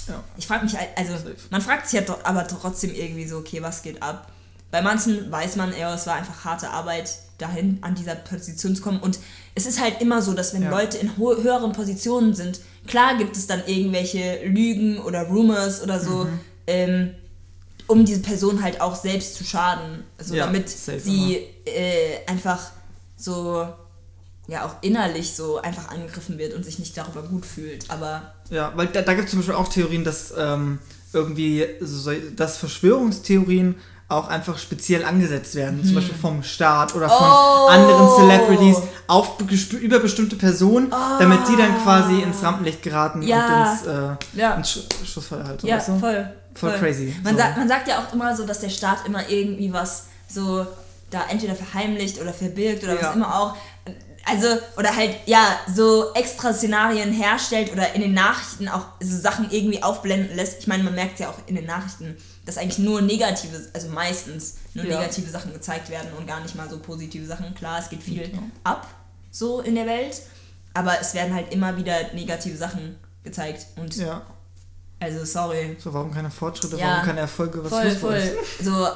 Ja. Ich frage mich, halt- also man fragt sich ja doch- aber trotzdem irgendwie so, okay, was geht ab? Bei manchen weiß man, ja, es war einfach harte Arbeit, dahin an dieser Position zu kommen. Und es ist halt immer so, dass wenn Ja. Leute in höheren Positionen sind, klar gibt es dann irgendwelche Lügen oder Rumors oder so, Mhm. ähm, um diese Person halt auch selbst zu schaden. Also Ja, damit sie äh, einfach so, ja, auch innerlich so einfach angegriffen wird und sich nicht darüber gut fühlt. Aber Ja, weil da, da gibt es zum Beispiel auch Theorien, dass ähm, irgendwie so, dass Verschwörungstheorien auch einfach speziell angesetzt werden, zum Beispiel vom Staat oder von Hm. Oh. anderen Celebrities auf über bestimmte Personen, damit die dann quasi ins Rampenlicht geraten Ja. und ins, äh, Ja. ins Sch Schussfeuer halten. Ja, weißt du? voll. Voll crazy, Man, so. sagt, man sagt ja auch immer so, dass der Staat immer irgendwie was so da entweder verheimlicht oder verbirgt oder Ja. was immer auch. Also, oder halt, ja, so extra Szenarien herstellt oder in den Nachrichten auch so Sachen irgendwie aufblenden lässt. Ich meine, man merkt ja auch in den Nachrichten, dass eigentlich nur negative, also meistens nur Ja. negative Sachen gezeigt werden und gar nicht mal so positive Sachen. Klar, es geht viel Ja. ab, so in der Welt, aber es werden halt immer wieder negative Sachen gezeigt. Und Ja. also, sorry, So, warum keine Fortschritte, Ja. warum keine Erfolge, was voll, voll. euch? So,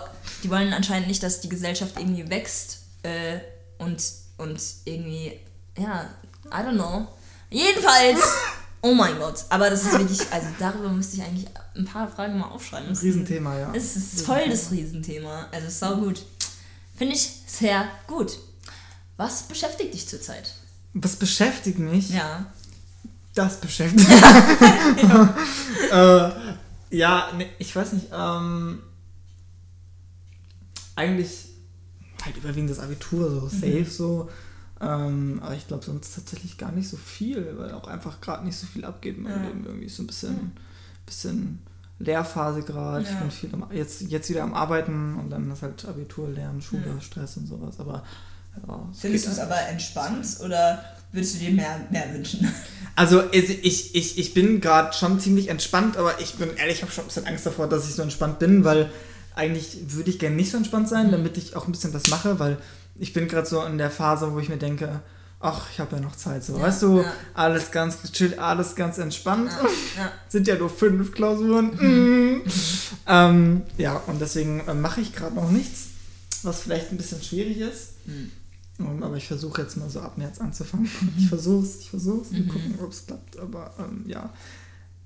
die wollen anscheinend nicht, dass die Gesellschaft irgendwie wächst äh, und, und irgendwie, ja, I don't know. Jedenfalls, oh mein Gott, aber das ist wirklich, also darüber müsste ich eigentlich ein paar Fragen mal aufschreiben. Ein Riesenthema, ja. Es ist voll das Riesenthema, also sau gut. Finde ich sehr gut. Was beschäftigt dich zurzeit? Was beschäftigt mich? Ja. Das beschäftigt mich. äh, ja, ne, ich weiß nicht. Ähm, eigentlich halt überwiegend das Abitur, so safe so. Ähm, aber ich glaube sonst tatsächlich gar nicht so viel, weil auch einfach gerade nicht so viel abgeht in meinem Ja. Leben. Irgendwie so ein bisschen, bisschen Lehrphase gerade. Ich Ja. bin viel am, jetzt, jetzt wieder am Arbeiten und dann ist halt Abitur, Lernen, Schule, Ja. Stress und sowas. Aber ja, es Findest du es aber entspannt oder würdest du dir mehr, mehr wünschen? Also ich, ich, ich bin gerade schon ziemlich entspannt, aber ich bin ehrlich, ich habe schon ein bisschen Angst davor, dass ich so entspannt bin, weil eigentlich würde ich gerne nicht so entspannt sein, damit ich auch ein bisschen was mache, weil ich bin gerade so in der Phase, wo ich mir denke, ach, ich habe ja noch Zeit, so, Ja, weißt du, ja. alles ganz gechillt, alles ganz entspannt. Ja. Sind ja nur fünf Klausuren. Mm. ähm, ja, und deswegen äh, mache ich gerade noch nichts, was vielleicht ein bisschen schwierig ist. Mhm. Ähm, aber ich versuche jetzt mal so ab März anzufangen. Ich versuche es, ich versuche es. Wir gucken, ob es klappt. Aber ähm, ja.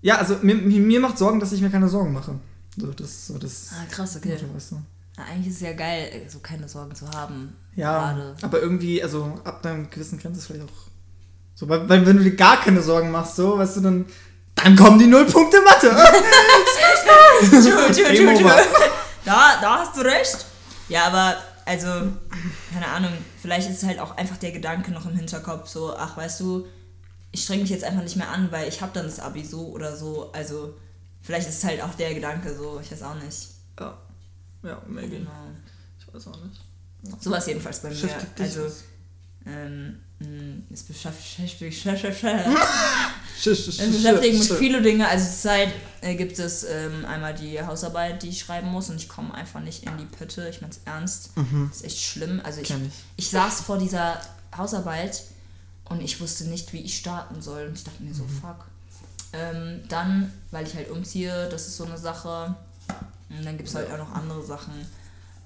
Ja, also mir mir macht Sorgen, dass ich mir keine Sorgen mache. So, das, so das. Ah, krass, okay. Motto, weißt du. Ja, eigentlich ist es ja geil, so keine Sorgen zu haben. Ja, Gerade. aber irgendwie, also ab einer gewissen Grenze ist vielleicht auch so, weil, weil wenn du dir gar keine Sorgen machst, so, weißt du, dann, dann kommen die Nullpunkte Mathe. Game true, true. over. Da, da hast du recht. Ja, aber, also, keine Ahnung, vielleicht ist halt auch einfach der Gedanke noch im Hinterkopf, so, ach, weißt du, ich streng mich jetzt einfach nicht mehr an, weil ich habe dann das Abi so oder so. Also, vielleicht ist es halt auch der Gedanke so, ich weiß auch nicht. ja. Ja, maybe. Genau. Ich weiß auch nicht. So war es jedenfalls bei mir. Also, ähm, mh, es beschäftigt, es mich viele Dinge. Also zurzeit äh, gibt es ähm, einmal die Hausarbeit, die ich schreiben muss und ich komme einfach nicht in die Pötte. Ich meine es ernst. Das ist echt schlimm. Also ich, ich. ich saß vor dieser Hausarbeit und ich wusste nicht, wie ich starten soll. Und ich dachte mir so, fuck. Ähm, dann, weil ich halt umziehe, das ist so eine Sache. Und dann gibt es halt auch noch andere Sachen.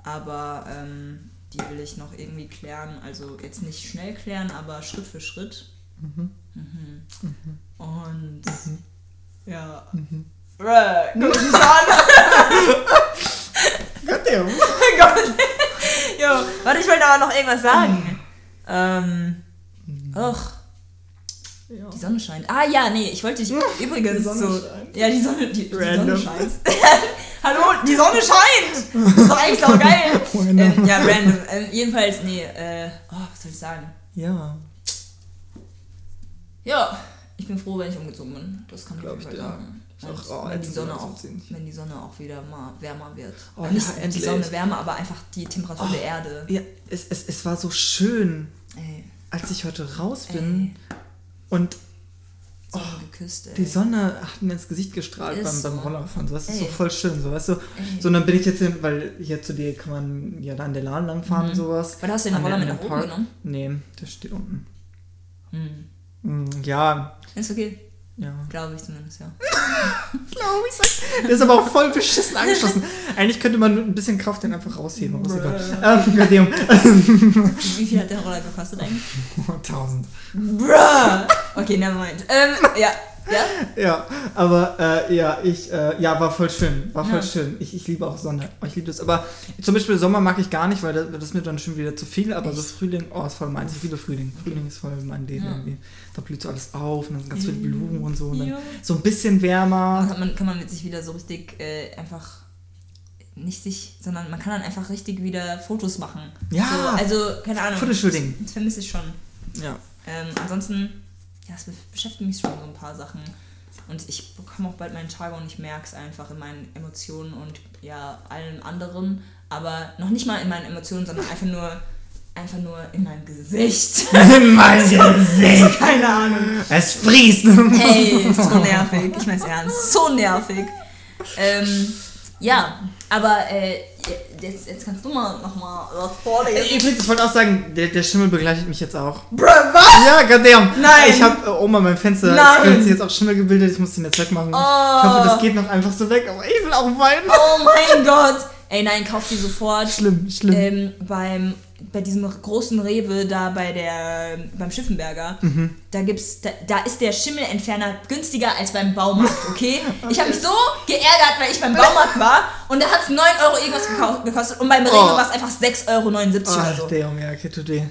Aber ähm, die will ich noch irgendwie klären. Also jetzt nicht schnell klären, aber Schritt für Schritt. Mhm. Und ja. Bruh, guck mich nicht an. Goddamn. Gott. Jo, warte, ich wollte aber noch irgendwas sagen. Ähm. Och. Ja. Die Sonne scheint. Ah ja, nee, ich wollte dich übrigens die Sonne so. scheint. Ja, die Sonne, die, die Sonne Random. scheint. Hallo, die Sonne scheint! Das ist doch eigentlich auch geil. Ähm, ja, random. Ähm, jedenfalls, nee, äh, oh, was soll ich sagen? Ja. Ja, ich bin froh, wenn ich umgezogen bin. Das kann ich Glaub auf jeden ich Fall dir. sagen. Auch- oh, wenn, die Sonne auch, wenn die Sonne auch wieder mal wärmer wird. Oh, Äh, nicht ja, die endlich. Sonne wärmer, aber einfach die Temperatur der Erde. Ja, es, es, es war so schön, Ey, als ich heute raus bin und Sonne geküsst, ey. die Sonne hat mir ins Gesicht gestrahlt beim, beim. Rollerfahren. So, das ist so Ey. voll schön, so weißt du. So, und dann bin ich jetzt, in, weil hier zu dir kann man ja da an der Lahn langfahren und sowas. Da hast du den Roller mit nach dem oben genommen? Nee, der steht unten. Hm. Mm, Ja, Ist okay. Ja. Glaube ich zumindest, ja. Glaube ich. Der ist aber auch voll beschissen angeschlossen. Eigentlich könnte man ein bisschen Kraft den einfach rausheben. Aber ist. Ähm. Wie viel hat der Roller gekostet eigentlich? 1000. Bruh! Okay, nevermind. Ähm, ja. Ja? Ja, aber äh, ja, ich, äh, ja, war voll schön. War voll Ja. schön. Ich, ich liebe auch Sonne. Ich liebe das. Aber zum Beispiel Sommer mag ich gar nicht, weil das, das ist mir dann schon wieder zu viel. Aber so Echt? Frühling, oh, ist voll meins. Ich liebe Frühling. Frühling ist voll mein Leben Ja. irgendwie. Da blüht so alles auf und dann sind ganz viele Blumen und so. Und so ein bisschen wärmer. Dann hat man, kann man mit sich wieder so richtig äh, einfach nicht sich, sondern man kann dann einfach richtig wieder Fotos machen. Ja. So, also, keine Ahnung. Fotoshooting. Das, das vermisse ich schon. Ja. Ähm, ansonsten, ja, es be- beschäftigt mich schon so ein paar Sachen. Und ich bekomme auch bald meine Tage und ich merke es einfach in meinen Emotionen und ja, allem anderen. Aber noch nicht mal in meinen Emotionen, sondern einfach nur, einfach nur in meinem Gesicht. mein Gesicht. Keine Ahnung. Es friest. Hey, so nervig. Ich mein's ernst. So nervig. Ähm, ja, aber äh, jetzt, jetzt kannst du mal nochmal was vorlesen. Übrigens, ich wollte auch sagen, der, der Schimmel begleitet mich jetzt auch. Bruh, was? Ja, goddamn. Nein. Ich habe äh, Oma mein Fenster Nein. jetzt auch Schimmel gebildet. Ich muss den jetzt wegmachen. Ich hoffe, das geht noch einfach so weg. Aber ich will auch weinen. Oh mein Gott. Ey, nein, kauf die sofort. Schlimm, schlimm. Ähm, beim, bei diesem großen Rewe da bei der, beim Schiffenberger, Mhm. da gibt's, da, da ist der Schimmelentferner günstiger als beim Baumarkt, okay? Ich habe mich so geärgert, weil ich beim Baumarkt war und da hat's 9 Euro irgendwas gekostet und beim Rewe Oh. war es einfach 6,79 Euro oder Ach, so. der Junge, ja, okay, tut weh.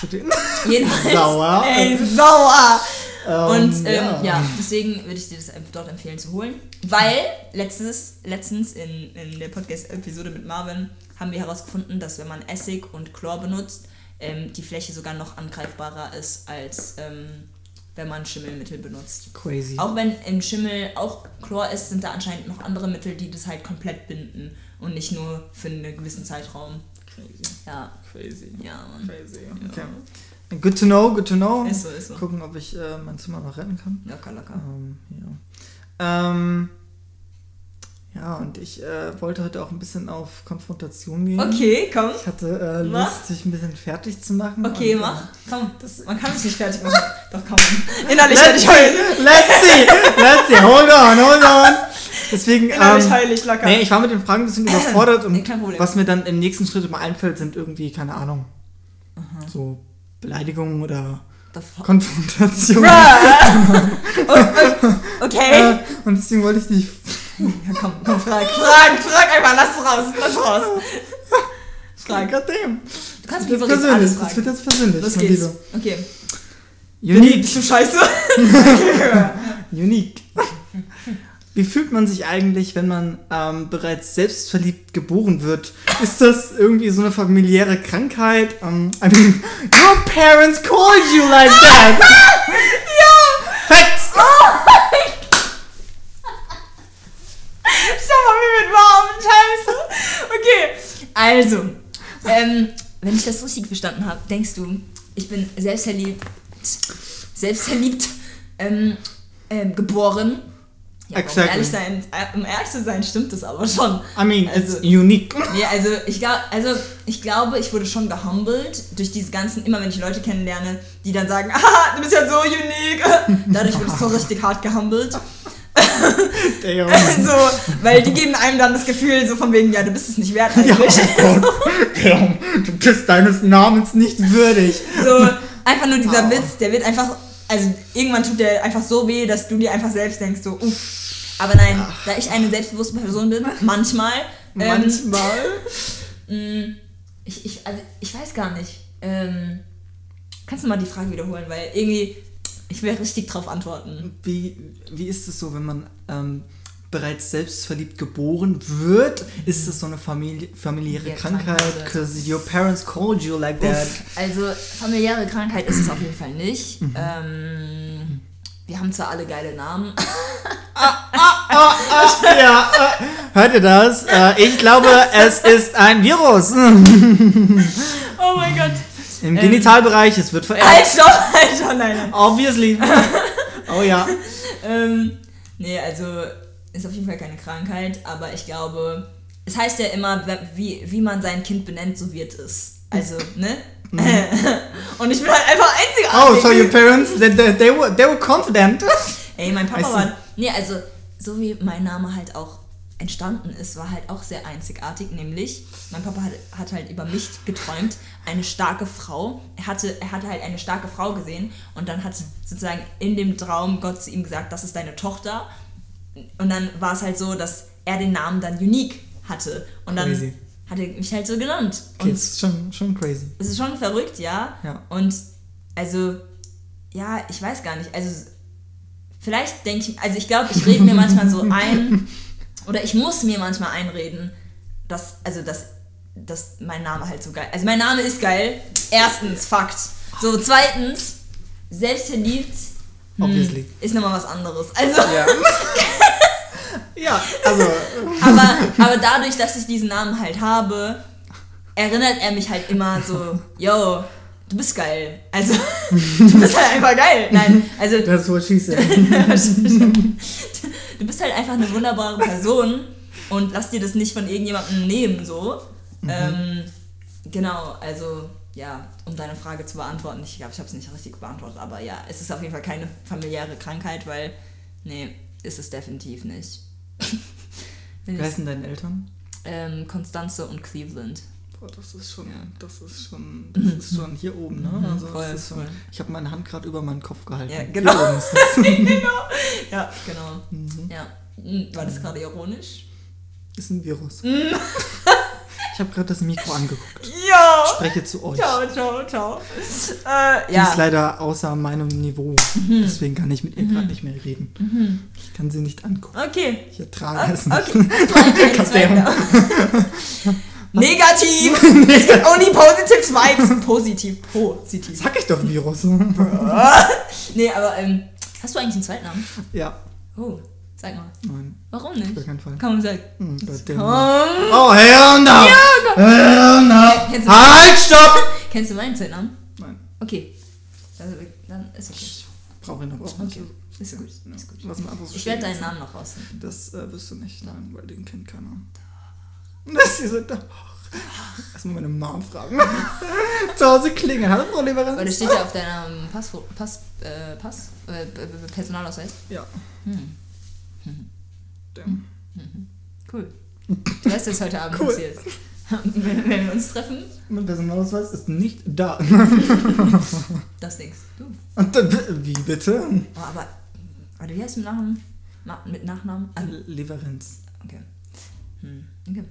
Tut weh. Jedenfalls. Sauer. Ey, sauer. Ähm, Und ähm, ja. deswegen würde ich dir das dort empfehlen zu holen. Weil letztes, letztens in, in der Podcast-Episode mit Marvin haben wir herausgefunden, dass wenn man Essig und Chlor benutzt, ähm, die Fläche sogar noch angreifbarer ist, als ähm, wenn man Schimmelmittel benutzt. Crazy. Auch wenn im Schimmel auch Chlor ist, sind da anscheinend noch andere Mittel, die das halt komplett binden und nicht nur für einen gewissen Zeitraum. Crazy. Ja, Crazy. ja, Mann. Crazy. Okay. Good to know, good to know. Ist so, ist so. Gucken, ob ich äh, mein Zimmer noch retten kann. Locker, locker. Ähm, ja. Ähm, ja, und ich äh, wollte heute auch ein bisschen auf Konfrontation gehen. Okay, komm. Ich hatte äh. Lust, sich ein bisschen fertig zu machen. Okay, und, mach. Äh, Komm, das, man kann es nicht fertig machen. Doch, komm. Innerlich Let's werde ich see, heulen. let's see, let's see, hold on, hold on. Deswegen, Innerlich ähm, heul ich locker. nee, ich war mit den Fragen ein bisschen überfordert Nee, und Problem. was mir dann im nächsten Schritt immer einfällt, sind irgendwie, keine Ahnung, so Beleidigungen oder The fuck? Konfrontation. Okay. Äh, und deswegen wollte ich dich Ja, komm, komm, frag, frag, frag einfach, lass raus, lass raus. Frag. Goddamn. Du kannst Das mich übrigens alles persönlich, das fragen. wird jetzt persönlich, Los geht's. Lieber. Okay. Unique. Bist du scheiße? Unique. Wie fühlt man sich eigentlich, wenn man ähm, bereits selbstverliebt geboren wird? Ist das irgendwie so eine familiäre Krankheit? Ähm, I mean, your parents called you like that. ja. Facts. Schau mal, wie mit warmen Scheiße. Okay, also, ähm, wenn ich das richtig verstanden habe, denkst du, ich bin selbstverliebt, selbstverliebt ähm, ähm, geboren. Ja, aber um, Exactly. ehrlich sein, äh, um ehrlich zu sein, stimmt das aber schon. I mean, Also- it's unique. Nee, also ich, glaub, also ich glaube, ich wurde schon gehumbelt durch diese ganzen, immer wenn ich Leute kennenlerne, die dann sagen, ah, du bist ja so unique. Dadurch wurde ich so richtig hart gehumbelt. So, weil die geben einem dann das Gefühl, so von wegen, ja, du bist es nicht wert eigentlich. Damn. Du bist deines Namens nicht würdig. So, einfach nur dieser Oh. Witz, der wird einfach, also irgendwann tut der einfach so weh, dass du dir einfach selbst denkst, so, uff. Aber nein, da ich eine selbstbewusste Person bin, manchmal, ähm, Manchmal. mh, ich, ich, also ich weiß gar nicht, ähm, kannst du mal die Frage wiederholen, weil irgendwie, ich will richtig drauf antworten. Wie, wie ist es so, wenn man ähm, bereits selbstverliebt geboren wird? Ist es so eine Familie, familiäre Ja, Krankheit? Because your parents called you like that. Also, familiäre Krankheit ist es auf jeden Fall nicht. Ähm, wir haben zwar alle geile Namen, ja, äh, hört ihr das? Äh, ich glaube, es ist ein Virus. Oh mein Gott. Im Genitalbereich, es wird vererbt. Halt, stopp, halt, stopp, nein, nein. Obviously. Oh ja. Ähm, nee, also ist auf jeden Fall keine Krankheit, aber ich glaube, es heißt ja immer, wie, wie man sein Kind benennt, so wird es. Also, ne? Und ich bin halt einfach einzigartig. Oh, so your parents, they, they, were, they were confident. Ey, mein Papa war. Nee, also, so wie mein Name halt auch entstanden ist, war halt auch sehr einzigartig. Nämlich, mein Papa hat, hat halt über mich geträumt, eine starke Frau. Er hatte, er hatte halt eine starke Frau gesehen und dann hat sozusagen in dem Traum Gott zu ihm gesagt, das ist deine Tochter. Und dann war es halt so, dass er den Namen dann Unique hatte. Und dann Crazy. hat er mich halt so genannt. Okay, Und das ist schon, schon crazy. es ist schon verrückt, ja. Ja. Und also, ja, ich weiß gar nicht. Also, vielleicht denke ich, also ich glaube, ich rede mir manchmal so ein, oder ich muss mir manchmal einreden, dass, also, dass, dass mein Name halt so geil Also, mein Name ist geil. Erstens, Fakt. So, zweitens, selbstverliebt Obviously. ist nochmal was anderes. Also, Ja. ja, also. aber, aber dadurch, dass ich diesen Namen halt habe, erinnert er mich halt immer so, yo, du bist geil. Also, du bist halt einfach geil. Nein, also, That's what she said. du bist halt einfach eine wunderbare Person und lass dir das nicht von irgendjemandem nehmen, so. Ähm, genau, also, ja, um deine Frage zu beantworten, ich glaube, ich habe es nicht richtig beantwortet, aber ja, es ist auf jeden Fall keine familiäre Krankheit, weil, nee, ist es definitiv nicht. Ich- heißen deine Eltern? ähm, Constanze und Cleveland. Das ist schon, Ja. das ist schon, das ist schon hier oben, ne? Also voll, das ist schon, ich habe meine Hand gerade über meinen Kopf gehalten. Ja, genau. genau. Ja, genau. Mhm. Ja. Hm, War das gerade ironisch? ist ein Virus. Mhm. ich habe gerade das Mikro angeguckt. Ja. Spreche zu euch. Ciao, ciao, ciao. Äh, Die ist ja. Mhm. leider außer meinem Niveau. Deswegen kann ich mit ihr gerade nicht mehr reden. Ich kann sie nicht angucken. Okay. Ich ertrage es nicht. Okay. Zweiter. Negativ. es gibt only positive vibes. Positiv. Positiv. Sag ich doch Virus. Nee, aber ähm, hast du eigentlich einen Zweitnamen? ja. Oh, sag mal. Nein, Warum auf nicht? gar keinen Fall. Komm, sag. Hm. Komm. Oh, hell no! Hell no! Kennst du- Halt, stopp! Kennst du meinen Zweitnamen? Nein, Okay. Also, dann ist okay. brauche ich noch auch nicht. Okay. Ist gut. Ist gut. Lass mal einfach so Ich werde deinen. Namen noch rausfinden. Das äh, wirst du nicht, nein, weil den kennt keiner. Das ist so, Erstmal meine Mom fragen. Zu Hause klingeln. Hallo, Frau Leberin. Weil das steht ja auf deinem Pass, Pass, äh, Pass, äh, Personalausweis. Ja. Hm. Damn. Cool. Du weißt, was heute Abend Cool. passiert. Wenn, wenn wir uns treffen, Mein Personalausweis ist nicht da. das denkst du. Und dann, wie bitte? Oh, aber, warte, wie heißt du mit Nachnamen? Na, mit Nachnamen? Ah, Leverenz. okay. Hm. Okay,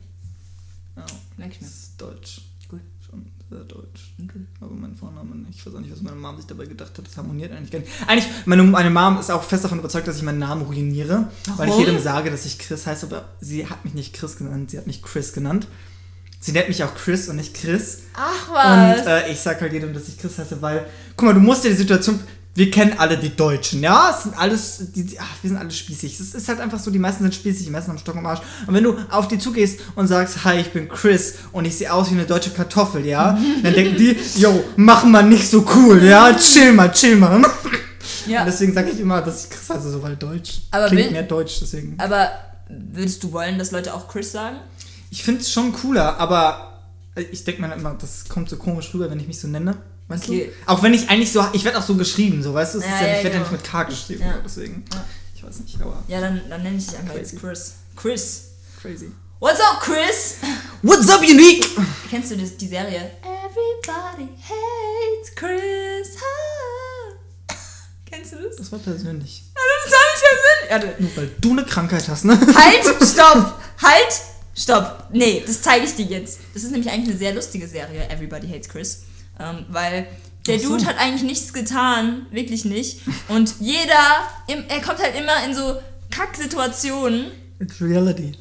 Ja, ich mir. das ist deutsch. Gut. Schon sehr deutsch. Okay. Aber mein Vorname. Ich weiß auch nicht, was meine Mom sich dabei gedacht hat. Das harmoniert eigentlich gar nicht. Eigentlich, meine, meine Mom ist auch fest davon überzeugt, dass ich meinen Namen ruiniere. Weil ich Warum? jedem sage, dass ich Chris heiße, aber sie hat mich nicht Chris genannt, sie hat mich Chris genannt. Sie nennt mich auch Chris und nicht Chris. Ach Und äh, ich sag halt jedem, dass ich Chris heiße, weil, guck mal, du musst dir die Situation, wir kennen alle die Deutschen, ja? Es sind alles, die, die- ach, wir sind alle spießig. Es ist halt einfach so, die meisten sind spießig, die meisten haben Stock im Arsch. Und wenn du auf die zugehst und sagst, hi, ich bin Chris und ich sehe aus wie eine deutsche Kartoffel, ja? Dann denken die, yo, mach mal nicht so cool, ja? Chill mal, chill mal. Ja. Und deswegen sage ich immer, dass ich Chris heiße, so weil Deutsch. Aber Klingt will- mehr Deutsch, deswegen. Aber würdest du wollen, dass Leute auch Chris sagen? Ich finde es schon cooler, aber ich denke mir immer, das kommt so komisch rüber, wenn ich mich so nenne. Weißt Okay. du? Auch wenn ich eigentlich so, ich werde auch so geschrieben, so, weißt du? Ja, ja, ja, ich werde ja genau. nicht mit K geschrieben, Ja. deswegen. Ja. Ich weiß nicht, aber Ja, dann, dann nenne ich dich einfach Crazy. jetzt Chris. Chris. crazy. What's up, Chris? What's up, Unique? Kennst du das, die Serie? Everybody hates Chris. Ah. Kennst du das? Das war persönlich. Ja, das habe ich ja Sinn. Nur weil du eine Krankheit hast, ne? Halt, stopp, halt, stopp. Nee, das zeige ich dir jetzt. Das ist nämlich eigentlich eine sehr lustige Serie, Everybody Hates Chris. Ähm, weil der so. Dude hat eigentlich nichts getan, wirklich nicht. Und jeder, im, er kommt halt immer in so Kacksituationen. It's reality.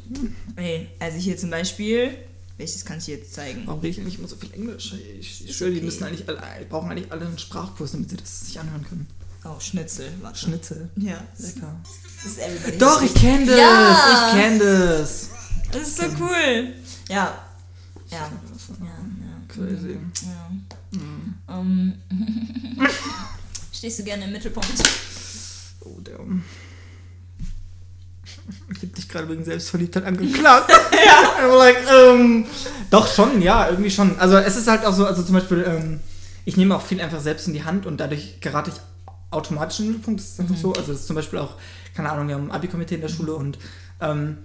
Ey, also hier zum Beispiel, welches kann ich jetzt zeigen? Warum rede ich eigentlich immer so viel Englisch? Ich, ich schwöre, die okay. müssen eigentlich alle, brauchen eigentlich alle einen Sprachkurs, damit sie das sich anhören können. Oh, Schnitzel, warte. Schnitzel. Ja, Lecker. das ist Doch, ich kenne das. Ja. Ich kenne das. Das ist so cool. Ja. Ja. Ja, ja. Crazy. Ja. Ähm, stehst du gerne im Mittelpunkt? Oh, damn. Ich hab dich gerade wegen Selbstverliebtheit angeklagt. ja. I'm like, ähm, doch schon, ja, irgendwie schon. Also es ist halt auch so, also zum Beispiel, ähm, ich nehme auch viel einfach selbst in die Hand und dadurch gerate ich automatisch in den Mittelpunkt. Das ist einfach so. Also es ist zum Beispiel auch, keine Ahnung, wir haben ein Abi-Komitee in der Schule und ähm,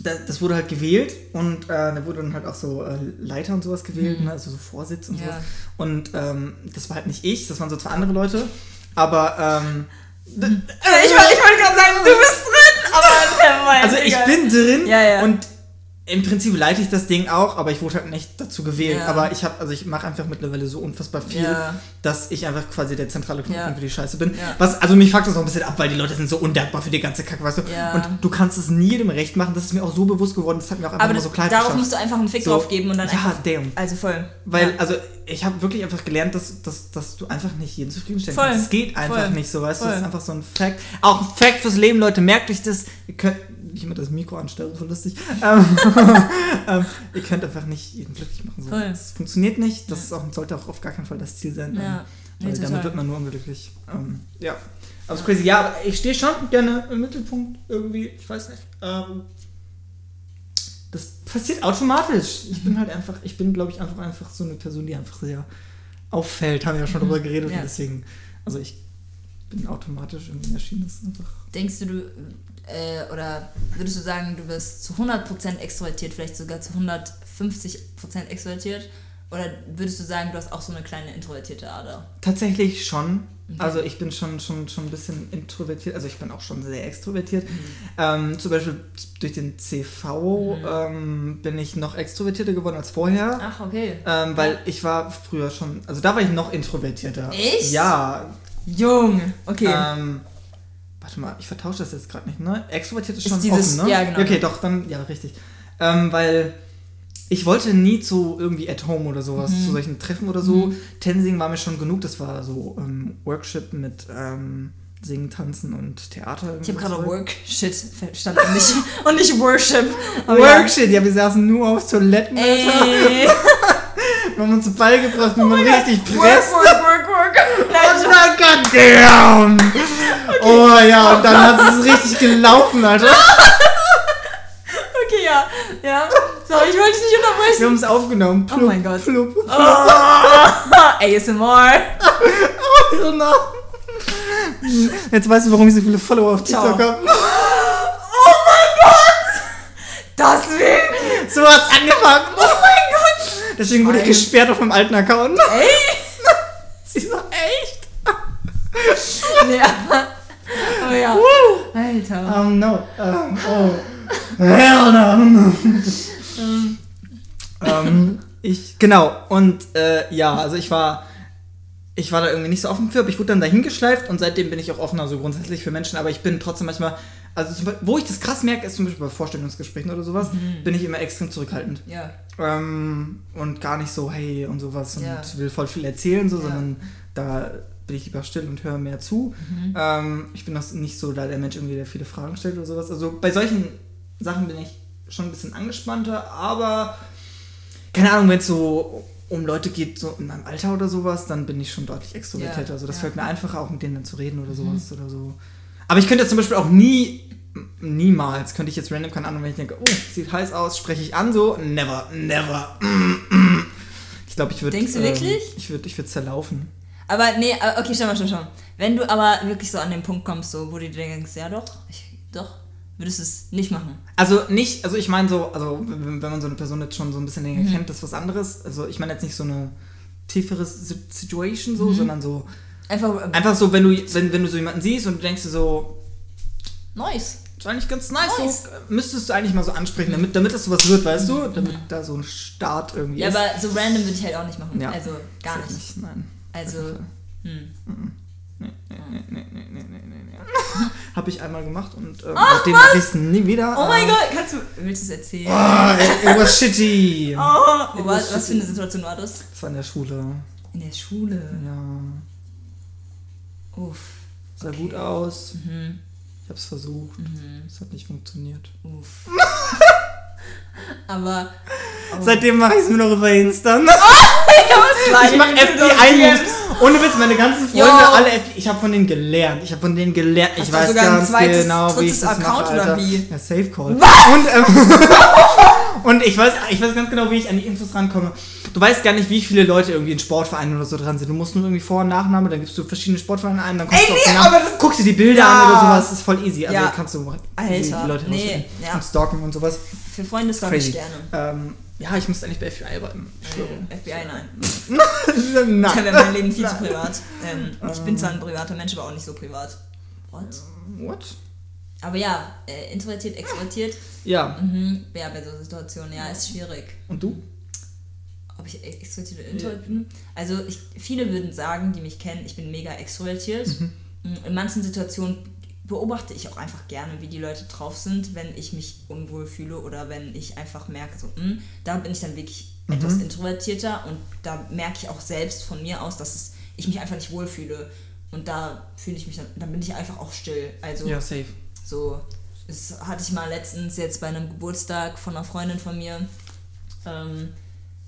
da- das wurde halt gewählt und äh, da wurde dann halt auch so äh, Leiter und sowas gewählt, ne? also so Vorsitz und Ja. sowas. Und ähm, das war halt nicht ich, das waren so zwei andere Leute. Aber ähm, Äh, Ich, wollte- ich wollte gerade sagen, du bist drin, aber Also ich bin drin Ja, ja. und im Prinzip leite ich das Ding auch, aber ich wurde halt nicht dazu gewählt. Ja. Aber ich habe, also ich mache einfach mittlerweile so unfassbar viel, Ja. dass ich einfach quasi der zentrale Knotenpunkt Ja. für die Scheiße bin. Was, also mich fuckt das auch ein bisschen ab, weil die Leute sind so undankbar für die ganze Kacke, weißt du? Und du kannst es nie jedem recht machen, das ist mir auch so bewusst geworden, das hat mir auch einfach Aber das, so klar darauf geschafft. musst du einfach einen Fick So. drauf geben und dann Ja, einfach. damn. Also voll. Weil, also, ich habe wirklich einfach gelernt, dass, dass, dass du einfach nicht jeden zufriedenstellen Voll. kannst. Es geht einfach Voll. nicht so, weißt du? Voll. Das ist einfach so ein Fact. Auch ein Fact fürs Leben, Leute. Merkt euch das. Ihr könnt, ich immer das Mikro anstelle, so lustig. Ähm, ähm, ihr könnt einfach nicht jeden glücklich machen. So. Voll. Das funktioniert nicht. Das ist auch, sollte auch auf gar keinen Fall das Ziel sein. Ja. Ähm, Nee, total. damit wird man nur unglücklich. Ähm, ja. Aber es ist crazy. Ja, aber ich stehe schon gerne im Mittelpunkt irgendwie. Ich weiß nicht. Ähm, das passiert automatisch. Ich bin halt einfach, ich bin, glaube ich, einfach einfach so eine Person, die einfach sehr auffällt. Haben wir ja schon drüber geredet Ja. und deswegen, also ich bin automatisch irgendwie erschienen. Ist einfach. Denkst du, du äh, oder würdest du sagen, du bist zu 100% extrovertiert, vielleicht sogar zu 150% extrovertiert? Oder würdest du sagen, du hast auch so eine kleine introvertierte Ader? Tatsächlich schon. Also ich bin schon, schon, schon ein bisschen introvertiert, also ich bin auch schon sehr extrovertiert. Ähm, zum Beispiel durch den CV ähm, bin ich noch extrovertierter geworden als vorher. Ach, okay. Ähm, weil ich war früher schon, also da war ich noch introvertierter. Echt? Ja. Jung. Okay. Warte mal, ich vertausche das jetzt gerade nicht, ne? Extrovertiert ist Ist schon dieses- offen, ne? ja, genau. Okay, doch, dann, ja, richtig. Ähm, weil ich wollte nie zu irgendwie at home oder sowas, Mhm. zu solchen Treffen oder so. Tensing war mir schon genug, das war so ähm, Workshop mit ähm, Singen, Tanzen und Theater. ich habe gerade. Work-Shit verstanden und nicht, und nicht Worship. Aber ja. Workshit, ja, wir saßen nur auf Toiletten. Ey. Wir haben uns beigebracht, wie man richtig Work, presst. work, work, work. Oh my god damn! Oh ja, und dann hat es richtig gelaufen, Alter. Okay, ja. Ja. So, ich wollte dich nicht Wir unterbrechen. haben es aufgenommen. Plupp, mein Gott. Plupp. ASMR. Oh no. Jetzt weißt du, warum ich so viele Follower auf TikTok habe. Oh mein Gott! Deswegen! So hat's angefangen. Oh mein Gott! Deswegen wurde ich gesperrt auf meinem alten Account. Ey! Sie so, echt? Nee, aber. Oh ja. Alter. Um, no. Um, oh. Hell no. ähm, ich, genau. Und äh, ja, also ich war, ich war da irgendwie nicht so offen für, aber ich wurde dann dahin geschleift und seitdem bin ich auch offener so grundsätzlich für Menschen, aber ich bin trotzdem manchmal, also Beispiel, wo ich das krass merke, ist zum Beispiel bei Vorstellungsgesprächen oder sowas, bin ich immer extrem zurückhaltend. Ja. Ähm, und gar nicht so, hey und sowas und Ja. will voll viel erzählen, so, Ja. sondern da bin ich lieber still und höre mehr zu. Mhm. Ähm, ich bin das nicht so da der Mensch irgendwie, der viele Fragen stellt oder sowas. Also bei solchen Sachen bin ich schon ein bisschen angespannter, aber keine Ahnung, wenn es so um Leute geht, so in meinem Alter oder sowas, dann bin ich schon deutlich extrovertierter. Ja, also das ja. Mhm. fällt mir einfacher, auch mit denen dann zu reden oder sowas oder so. Aber ich könnte jetzt zum Beispiel auch nie, niemals, könnte ich jetzt random, keine Ahnung, wenn ich denke, oh, sieht heiß aus, spreche ich an so, never, never. mm, mm. Ich glaube, ich würde. Denkst du wirklich? ich würde ich würd zerlaufen. Aber nee, aber okay, schau mal, schau mal. Wenn du aber wirklich so an den Punkt kommst, so, wo du dir denkst, ja doch, ich, doch, würdest du es nicht machen. Also nicht, also ich meine so, also wenn man so eine Person jetzt schon so ein bisschen Mhm. länger kennt, das ist was anderes. Also ich meine jetzt nicht so eine tiefere Si- Situation Mhm. so, sondern so Einfach äh, einfach so, wenn du wenn, wenn du so jemanden siehst und du denkst dir so, nice. ist eigentlich ganz nice, Nice. so müsstest du eigentlich mal so ansprechen, damit damit das sowas wird, weißt du, damit da so ein Start irgendwie Mhm. Ja, ist. aber so random würde ich halt auch nicht machen. Ja. Also gar Safe nicht. Nein. Also, hm. Nee, nee, nee, nee, nee, nee, nee, nee. Hab ich einmal gemacht und ähm, Ach, seitdem mache ich nie wieder. Oh mein Ähm, Gott, kannst du. Willst du es erzählen? Ah, it, it was shitty. Oh, wo war, was für eine Situation war das? Das war in der Schule. In der Schule. Ja. Uff. Sah Okay. gut aus. Mhm. Ich hab's versucht. Es hat nicht funktioniert. Uff. Aber. Oh. Seitdem mache ich es nur noch über Insta. ich Ich mache FBI-Moves. Ohne Witz, meine ganzen Freunde, Jo. alle FBI. Ich habe von denen gelernt. Ich habe von denen gelernt. Ich Hast du weiß sogar ein ganz zweites, genau, wie ich das Account mache, oder wie? Ja, Safe Call. Und, ähm, und ich weiß, ich weiß ganz genau, wie ich an die Infos rankomme. Du weißt gar nicht, wie viele Leute irgendwie in Sportvereinen oder so dran sind. Du musst nur irgendwie Vor- und Nachname, dann gibst du verschiedene Sportvereine ein, dann kommst Ey, du auf nee, Namen, guckst dir die Bilder Ja. an oder sowas. Das ist voll easy. Also Ja. kannst du Alter, die Leute nee, ja. und stalken und sowas. Für Freunde stalk Crazy. ich gerne. Ähm, ja, ich müsste eigentlich bei FBI. Ich schwöre. Äh, FBI, nein. Nein. Da wäre mein Leben viel zu privat. Ähm, ich bin zwar ein privater Mensch, aber auch nicht so privat. What? What? Aber ja, äh, introvertiert, extrovertiert. Ja. Mhm. Ja, bei so Situationen, ja, ist schwierig. Und du? Ob ich extrovertiert oder introvertiert bin? Also, ich, viele würden sagen, die mich kennen, ich bin mega extrovertiert. Mhm. In manchen Situationen beobachte ich auch einfach gerne, wie die Leute drauf sind, wenn ich mich unwohl fühle oder wenn ich einfach merke, so, mh, da bin ich dann wirklich etwas introvertierter und da merke ich auch selbst von mir aus, dass es, ich mich einfach nicht wohlfühle. Und da fühle ich mich dann, dann bin ich einfach auch still. Also Ja, safe. So, das hatte ich mal letztens jetzt bei einem Geburtstag von einer Freundin von mir. Ähm,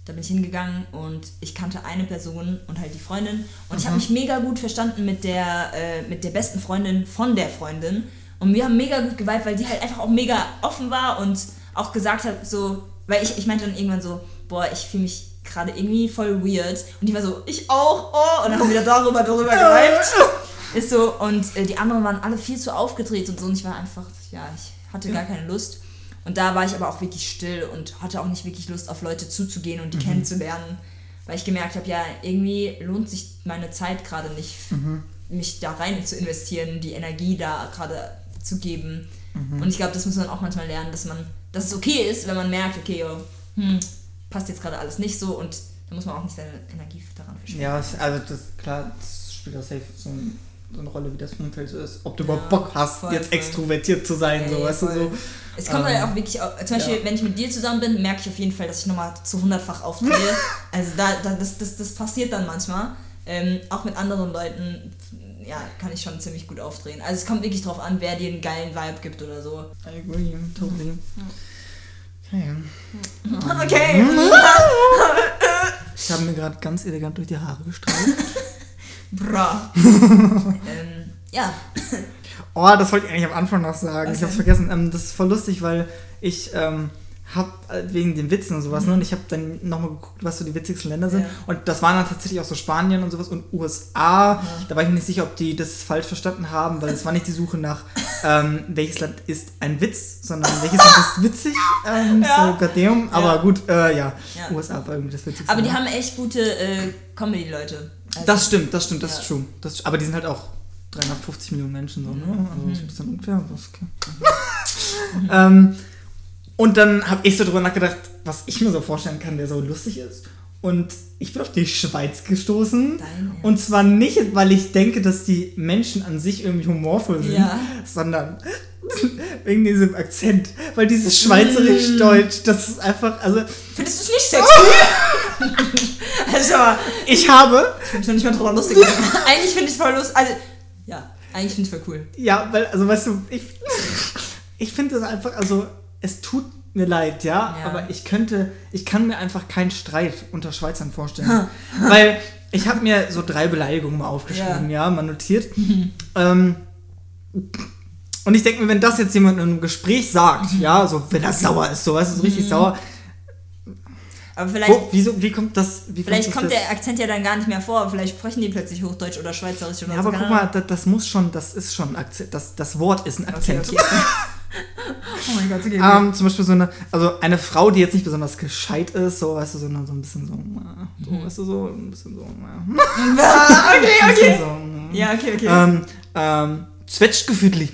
da bin ich hingegangen und ich kannte eine Person und halt die Freundin. Und ich habe mich mega gut verstanden mit der, äh, mit der besten Freundin von der Freundin. Und wir haben mega gut geweibt, weil die halt einfach auch mega offen war und auch gesagt hat, so, weil ich, ich meinte dann irgendwann so, boah, ich fühle mich gerade irgendwie voll weird. Und die war so, ich auch, oh. Und dann haben wir da darüber, darüber geweibt. Ist so, und äh, die anderen waren alle viel zu aufgedreht und so. Und ich war einfach, ja, ich hatte gar keine Lust. Und da war ich aber auch wirklich still und hatte auch nicht wirklich Lust, auf Leute zuzugehen und die kennenzulernen. Weil ich gemerkt habe, ja, irgendwie lohnt sich meine Zeit gerade nicht, mich da rein zu investieren, die Energie da gerade zu geben. Und ich glaube, das muss man auch manchmal lernen, dass man, dass es okay ist, wenn man merkt, okay, yo, hm, passt jetzt gerade alles nicht so und da muss man auch nicht seine Energie daran verschwenden. Ja, also das klar, das spielt auch safe so, ein, so eine Rolle, wie das Umfeld so ist. Ob du überhaupt Bock hast, voll, jetzt voll. extrovertiert zu sein, so, Ey, weißt du voll. so. Es kommt Ähm, halt auch wirklich, au- zum Beispiel, ja. wenn ich mit dir zusammen bin, merke ich auf jeden Fall, dass ich nochmal zu hundertfach aufdrehe. also da, da, das, das, das passiert dann manchmal. Ähm, auch mit anderen Leuten, ja, kann ich schon ziemlich gut aufdrehen. Also es kommt wirklich drauf an, wer dir einen geilen Vibe gibt oder so. I agree, totally. Okay. Okay. Mhm. Ich habe mir gerade ganz elegant durch die Haare gestreift. Bra. ähm, ja. Oh, das wollte ich eigentlich am Anfang noch sagen. Was ich hab's vergessen. Ähm, das ist voll lustig, weil ich ähm, hab äh, wegen den Witzen und sowas, ne? Und ich habe dann nochmal geguckt, was so die witzigsten Länder sind. Ja. Und das waren dann tatsächlich auch so Spanien und sowas und USA. Da war ich mir nicht sicher, ob die das falsch verstanden haben, weil es war nicht die Suche nach, ähm, welches Land ist ein Witz, sondern welches Land ist witzig. Ähm, Ja. So, goddamn. Aber Ja. gut, äh, ja. Ja. USA war irgendwie das Witzigste. Aber die haben echt gute äh, Comedy-Leute. Also, Das stimmt, das stimmt, das Ja. ist true. Das, aber die sind halt auch 350 Millionen Menschen so, ne? Also ist ein bisschen unfair, aber ist okay. ähm, und dann habe ich so drüber nachgedacht, was ich mir so vorstellen kann, der so lustig ist. Und ich bin auf die Schweiz gestoßen. Und zwar nicht, weil ich denke, dass die Menschen an sich irgendwie humorvoll sind, Ja. sondern wegen diesem Akzent. Weil dieses Mm. Schweizerisch-Deutsch, das ist einfach, also Findest du es nicht sexy? also, ich habe, ich bin schon nicht mal drüber lustig. eigentlich finde ich es voll lustig. Also, ja, eigentlich finde ich es voll cool. ja, weil, also weißt du, ich, ich finde das einfach, also es tut mir leid, ja, Ja. aber ich könnte, ich kann mir einfach keinen Streit unter Schweizern vorstellen. weil ich habe mir so drei Beleidigungen mal aufgeschrieben, ja, mal notiert. ähm, und ich denke mir, wenn das jetzt jemand in einem Gespräch sagt, ja, so wenn er sauer ist, so weißt du, so richtig sauer, Aber vielleicht, wo, wieso, wie kommt das, wie vielleicht das kommt der Akzent ja dann gar nicht mehr vor. Vielleicht sprechen die plötzlich Hochdeutsch oder Schweizerisch oder Ja, so. aber guck mal, das, das muss schon, das ist schon ein Akzent, das, das Wort ist ein Okay, Akzent. okay. oh mein Gott, okay. okay. Ähm, zum Beispiel so eine, also eine Frau, die jetzt nicht besonders gescheit ist, so, weißt du, sondern so ein bisschen so, so weißt du, so ein bisschen so, äh, okay, okay. so, äh, Ja, okay, okay. ähm, ähm, Zwetschgefütli.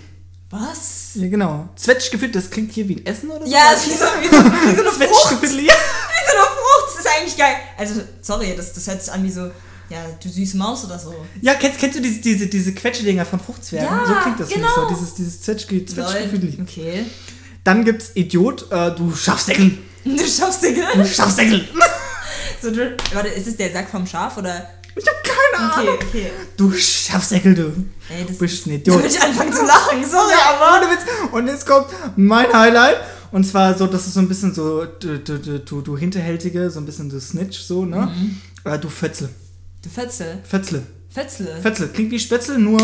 Was? Ja, genau. Zwetschgefütli, das klingt hier wie ein Essen oder so? Ja, ist wie so, wie so, wie so eine Frucht. Zwetschgefütli. Wie so eine Frucht. Das ist eigentlich geil. Also, sorry, das, das hört sich an wie so, ja, du süße Maus oder so. Ja, kennst, kennst du diese, diese, diese Quetschedinger von Fruchtzwergen? Ja, so klingt das mich so, genau. dieses, dieses Zwetschge, Zwetschgefütli. Lol. Okay. Dann gibt's Idiot, äh, du Schafsäckel. Du schaffst den, Du Schafsäckel. so, du, Warte, ist es der Sack vom Schaf oder? Ich hab keine Okay, Ahnung. okay. Du Schafsäckel, du. Ey, das Du bist ein Da Idiot. würde ich anfangen zu lachen, sorry, Ja, aber. ohne Witz. Und jetzt kommt mein Highlight. Und zwar so, das ist so ein bisschen so, du, du, du, du, Hinterhältige, so ein bisschen du Snitch, so, ne? Äh, du Fötzle. Du Fötzel. Fötzle. Fötzle. Fötzle. Klingt wie Spätzle, nur,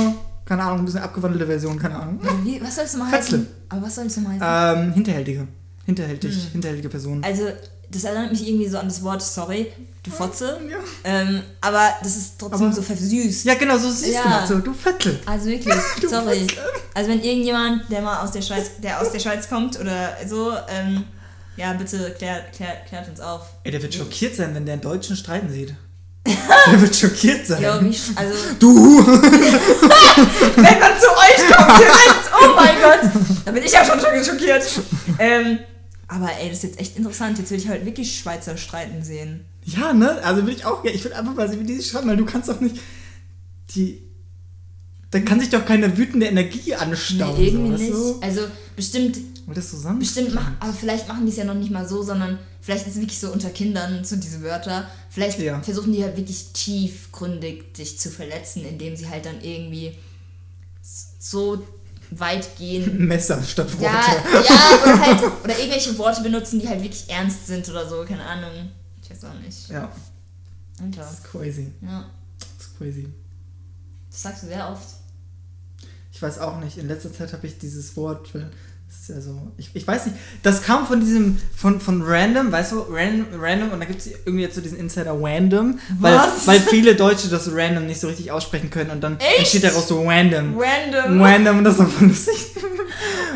keine Ahnung, ein bisschen abgewandelte Version, keine Ahnung. Wie, was soll es mal Fötzle. heißen? Aber was soll es mal heißen? Ähm, Hinterhältige. Hinterhältig, hinterhältige Person. Also, das erinnert mich irgendwie so an das Wort sorry, du Fotze. Ja. Ähm, aber das ist trotzdem Aber- so versüßt. Ja, genau, so siehst Ja. du das, so, du Fötzle. Also wirklich, Du sorry. Fotze. Also wenn irgendjemand, der mal aus der Schweiz, der aus der Schweiz kommt oder so, ähm, ja, bitte klärt, klärt, klärt uns auf. Ey, der wird schockiert sein, wenn der einen Deutschen streiten sieht. der wird schockiert sein. Ja, wie, also, Du! wenn man zu euch kommt direkt, oh mein Gott, da bin ich ja schon schon schockiert. Ähm, aber ey, das ist jetzt echt interessant. Jetzt will ich halt wirklich Schweizer streiten sehen. Ja, ne? Also will ich auch, ich will einfach mal sehen, wie die sich schreiben, weil du kannst doch nicht. Die. Da kann sich doch keine wütende Energie anstauen. Nee, irgendwie so, nicht. Du? Also bestimmt, Weil das zusammen. bestimmt machen, aber vielleicht machen die es ja noch nicht mal so, sondern vielleicht ist es wirklich so unter Kindern, so diese Wörter. Vielleicht Ja. versuchen die halt wirklich tiefgründig dich zu verletzen, indem sie halt dann irgendwie so weit gehen. Messer statt Worte. Ja, ja, oder halt, oder irgendwelche Worte benutzen, die halt wirklich ernst sind oder so, keine Ahnung. Ich weiß auch nicht. Ja, Alter. das ist crazy. Ja. Das ist crazy. Das sagst du sehr oft. Ich weiß auch nicht. In letzter Zeit habe ich dieses Wort. Weil Das ist ja so. Ich, ich weiß nicht. Das kam von diesem. Von, von Random, weißt du? Random, random und da gibt es irgendwie jetzt so diesen Insider Random. Weil, Was? weil viele Deutsche das Random nicht so richtig aussprechen können und dann Echt? entsteht daraus so Random. Random. Random und das ist einfach lustig.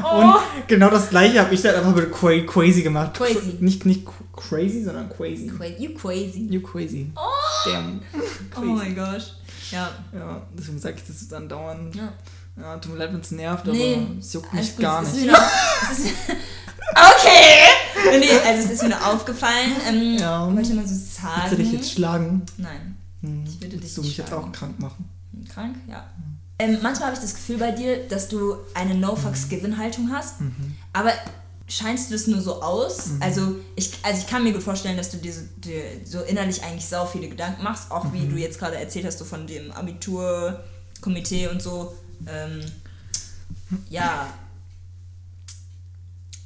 Oh. Und genau das gleiche habe ich dann einfach mit Qua- Crazy gemacht. Crazy. Nicht, nicht crazy, sondern crazy. You crazy. You crazy. Oh. Damn. Oh mein Gott. Ja. Ja, deswegen sage ich das dann dauernd. ja. Ja, tut mir leid, wenn es nervt, Nee, aber es juckt mich gut, gar es nicht. Wieder, es okay! Nee, also es ist mir nur aufgefallen. Ähm, Ja. Wollte ich mal so sagen. Willst du dich jetzt schlagen? Nein. Hm. Ich würde dich du mich jetzt auch krank machen? Krank? Ja. Ähm, manchmal habe ich das Gefühl bei dir, dass du eine No-Fucks-Given-Haltung hast. Mhm. Aber scheinst du das nur so aus? Also, ich, also ich kann mir gut vorstellen, dass du dir, so- dir so innerlich eigentlich sau viele Gedanken machst. Auch Mhm. wie du jetzt gerade erzählt hast, so von dem Abiturkomitee und so. Ähm, ja.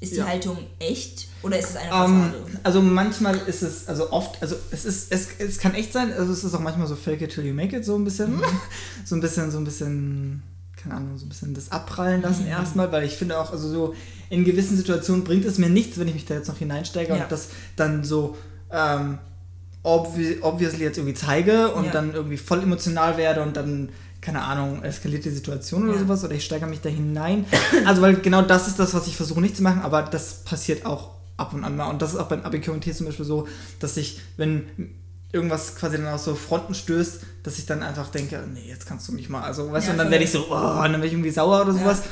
Ist die Ja. Haltung echt oder ist es eine Ähm, Fassade? also manchmal ist es, also oft, also es ist, es, es kann echt sein, also es ist auch manchmal so fake it till you make it, so ein bisschen, so ein bisschen, so ein bisschen, keine Ahnung, so ein bisschen das abprallen lassen erstmal, weil ich finde auch, also so in gewissen Situationen bringt es mir nichts, wenn ich mich da jetzt noch hineinsteige Ja. und das dann so, ähm, obvi obviously jetzt irgendwie zeige und Ja. dann irgendwie voll emotional werde und dann, keine Ahnung, eskaliert die Situation oder Ja. sowas oder ich steigere mich da hinein. Also, weil genau das ist das, was ich versuche nicht zu machen, aber das passiert auch ab und an mal. Und das ist auch beim Abi-Komitee zum Beispiel so, dass ich, wenn irgendwas quasi dann aus so Fronten stößt, dass ich dann einfach denke, nee, jetzt kannst du mich mal, also, weißt Ja, du, und dann werde ich so, oh, und dann werde ich irgendwie sauer oder Ja. sowas.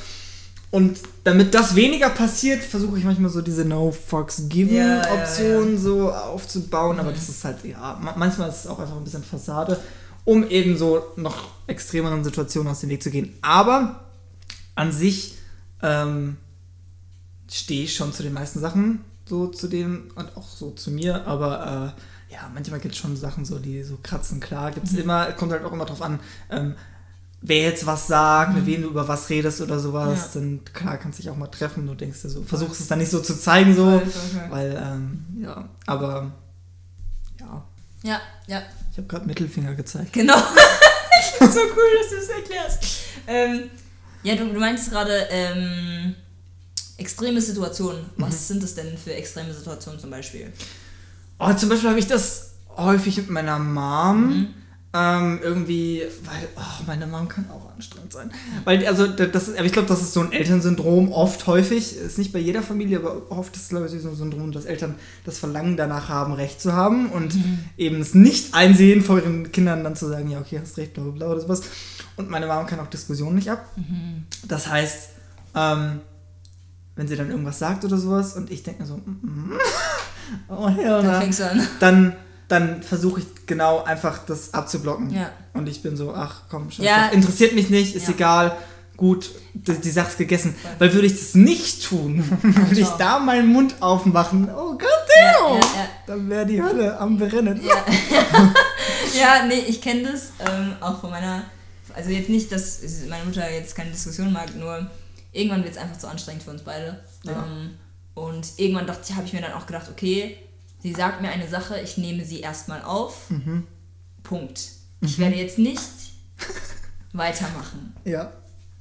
Und damit das weniger passiert, versuche ich manchmal so diese No Fucks Given Ja, ja, Option so aufzubauen. Aber das ist halt, ja, ma- manchmal ist es auch einfach ein bisschen Fassade, um eben so noch extremeren Situationen aus dem Weg zu gehen. Aber an sich ähm, stehe ich schon zu den meisten Sachen, so zu dem und auch so zu mir. Aber äh, ja, manchmal gibt es schon Sachen so, die so kratzen. Klar, gibt es immer, kommt halt auch immer drauf an, ähm, wer jetzt was sagt, mit wem du über was redest oder sowas, Ja. dann klar kannst du dich auch mal treffen. Du denkst dir so, versuchst es dann nicht so zu zeigen, so, voll. weil, ähm, ja, aber ja, Ja, ja, ich habe gerade Mittelfinger gezeigt. genau. so cool, dass du das erklärst. Ähm, ja, du, du meinst gerade ähm, extreme Situationen. Was sind es denn für extreme Situationen zum Beispiel? Oh, zum Beispiel habe ich das häufig mit meiner Mom. Ähm, irgendwie, weil, oh, meine Mom kann auch anstrengend sein. Weil, also, da- das ist, aber ich glaube, das ist so ein Elternsyndrom, oft häufig. Ist nicht bei jeder Familie, aber oft ist es, glaube ich, so ein Syndrom, dass Eltern das Verlangen danach haben, Recht zu haben und eben es nicht einsehen, vor ihren Kindern dann zu sagen, ja, okay, hast recht, bla, bla, bla oder sowas. Und meine Mom kann auch Diskussionen nicht ab. Das heißt, ähm, wenn sie dann irgendwas sagt oder sowas und ich denke mir so, mm, mm, oh, hell Dann no fängst du an. dann, dann versuche ich genau einfach das abzublocken. Ja. Und ich bin so, ach komm, scheiß Ja. interessiert mich nicht, ist Ja. egal, gut, die, die Sache ist gegessen. Weil würde ich das nicht tun, würde ich da meinen Mund aufmachen, oh Gott, Ja, ja, ja. dann wäre die Hölle am Brennen. Ja, ja nee, ich kenne das ähm, auch von meiner. Also jetzt nicht, dass meine Mutter jetzt keine Diskussion mag, nur irgendwann wird es einfach zu anstrengend für uns beide. Ja. Ähm, und irgendwann dachte, habe ich mir dann auch gedacht, okay, sie sagt mir eine Sache, ich nehme sie erstmal auf. Mhm. Punkt. Ich werde jetzt nicht weitermachen. Ja.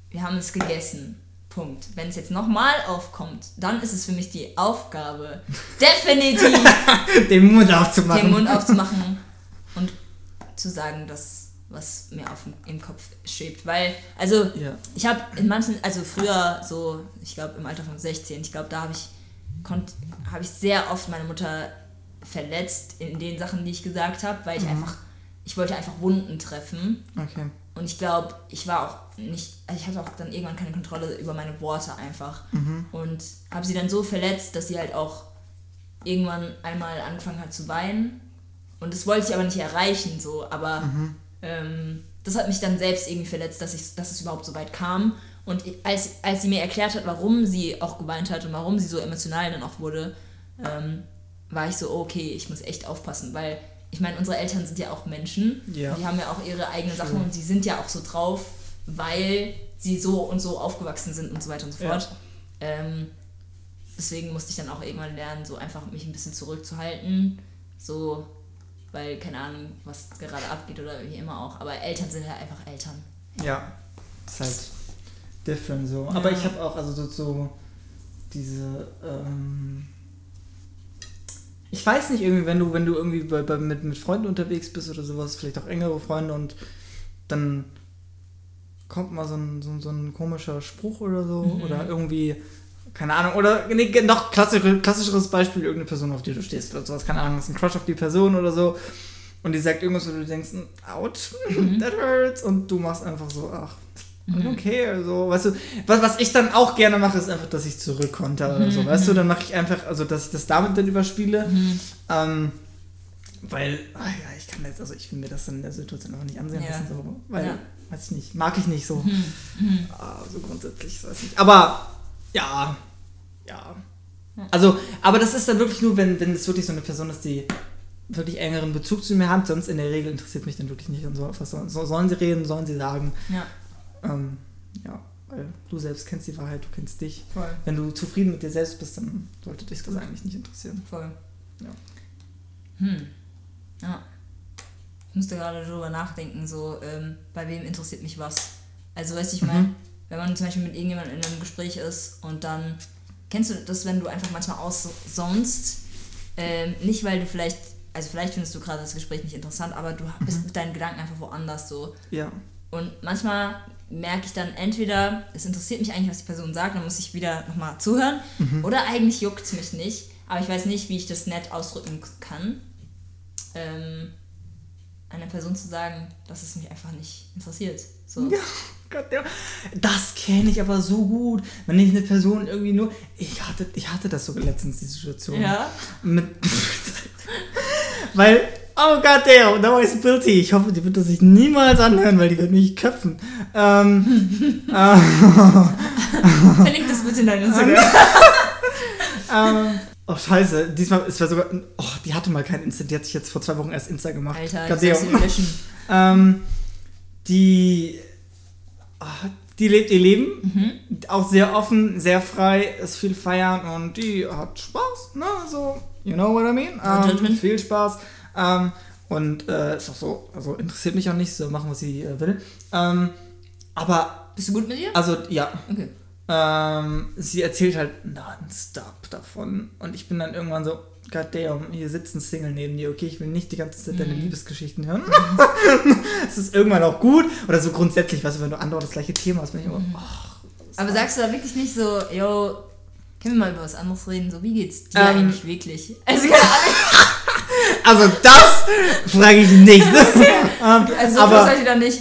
Wir haben es gegessen. Punkt. Wenn es jetzt nochmal aufkommt, dann ist es für mich die Aufgabe, definitiv Den Mund aufzumachen. den Mund aufzumachen und zu sagen, das, was mir auf dem, im Kopf schwebt. Weil, also, Ja. ich habe in manchen, also früher so, ich glaube im Alter von 16, ich glaube, da habe ich, konnt- habe ich sehr oft meine Mutter verletzt in den Sachen, die ich gesagt habe, weil ich einfach, ich wollte einfach Wunden treffen. Okay. Und ich glaube, ich war auch nicht, also ich hatte auch dann irgendwann keine Kontrolle über meine Worte einfach. Und habe sie dann so verletzt, dass sie halt auch irgendwann einmal angefangen hat zu weinen. Und das wollte ich aber nicht erreichen, so. Aber ähm, das hat mich dann selbst irgendwie verletzt, dass, ich, dass es überhaupt so weit kam. Und als, als sie mir erklärt hat, warum sie auch geweint hat und warum sie so emotional dann auch wurde, ähm, war ich so, okay, ich muss echt aufpassen, weil ich meine, unsere Eltern sind ja auch Menschen. Ja. Die haben ja auch ihre eigenen Sachen und sie sind ja auch so drauf, weil sie so und so aufgewachsen sind und so weiter und so Ja. fort. Ähm, deswegen musste ich dann auch irgendwann lernen, so einfach mich ein bisschen zurückzuhalten. So, weil, keine Ahnung, was gerade abgeht oder wie immer auch. Aber Eltern sind halt einfach Eltern. Ja, ist halt different so. Aber ich habe auch, also so, so diese, ähm, ich weiß nicht, irgendwie, wenn du, wenn du irgendwie bei, bei, mit, mit Freunden unterwegs bist oder sowas, vielleicht auch engere Freunde und dann kommt mal so ein, so, so ein komischer Spruch oder so oder irgendwie, keine Ahnung, oder nee, noch klassischer, klassischeres Beispiel, irgendeine Person, auf die du stehst oder sowas, keine Ahnung, das ist ein Crush auf die Person oder so und die sagt irgendwas, wo du denkst, ouch, that hurts. Und du machst einfach so, ach, okay, also, weißt du, was, was ich dann auch gerne mache, ist einfach, dass ich zurückkonter oder so, weißt du, dann mache ich einfach, also, dass ich das damit dann überspiele, ähm, weil, ah ja, ich kann jetzt, also ich will mir das dann in der Situation einfach nicht ansehen Ja. lassen, so, weil, Ja. weiß ich nicht, mag ich nicht so, Ah, so grundsätzlich, ich weiß nicht, aber, ja, ja, also, aber das ist dann wirklich nur, wenn, wenn es wirklich so eine Person ist, die wirklich engeren Bezug zu mir hat, sonst in der Regel interessiert mich dann wirklich nicht. Und so, was sollen, so, sollen sie reden, sollen sie sagen, Ja, ähm, ja, weil du selbst kennst die Wahrheit, du kennst dich. voll. Wenn du zufrieden mit dir selbst bist, dann sollte dich das eigentlich nicht interessieren. Voll. Ja. Hm. Ja. Ich musste gerade darüber nachdenken, so, ähm, bei wem interessiert mich was. Also, weißt du, ich meine, wenn man zum Beispiel mit irgendjemandem in einem Gespräch ist und dann, kennst du das, wenn du einfach manchmal aussonst, ähm, nicht weil du vielleicht, also vielleicht findest du gerade das Gespräch nicht interessant, aber du bist mit deinen Gedanken einfach woanders so. Ja. Und manchmal merke ich dann entweder, es interessiert mich eigentlich, was die Person sagt, dann muss ich wieder nochmal zuhören. Oder eigentlich juckt es mich nicht. Aber ich weiß nicht, wie ich das nett ausdrücken kann. Ähm, einer Person zu sagen, dass es mich einfach nicht interessiert. So. Ja. Gott, ja. Das kenne ich aber so gut. Wenn ich eine Person irgendwie nur. Ich hatte, ich hatte das sogar letztens, die Situation. Ja. Mit, weil. Oh Gott, der, da war ich guilty. Ich hoffe, die wird das sich niemals anhören, weil die wird mich köpfen. Ähm, Verlink das bitte in dein Instagram. ähm, oh, scheiße. Diesmal, es war sogar. Oh, die hatte mal kein Insta. Die hat sich jetzt vor zwei Wochen erst Insta gemacht. Alter, Gott, ich löschen. Ähm, die, ah, die lebt ihr Leben, Mhm. auch sehr offen, sehr frei, ist viel feiern und die hat Spaß, ne, so, you know what I mean? Ähm, viel Spaß ähm, und äh, ist auch so, also interessiert mich auch nicht, so machen, was sie äh, will. Ähm, aber, Bist du gut mit ihr? also, ja, Okay. ähm, sie erzählt halt nonstop davon und ich bin dann irgendwann so, God damn, hier sitzt ein Single neben dir, okay, ich will nicht die ganze Zeit deine Liebesgeschichten hören. Es ist irgendwann auch gut oder so grundsätzlich, weißt du, wenn du andauernd das gleiche Thema hast, bin ich immer, ach, Aber sagst du da wirklich nicht so, yo, können wir mal über was anderes reden? So, wie geht's dir Ähm. eigentlich wirklich? Also, keine Ahnung. Also das frage ich nicht. ähm, Also, so aber seid ihr dann nicht.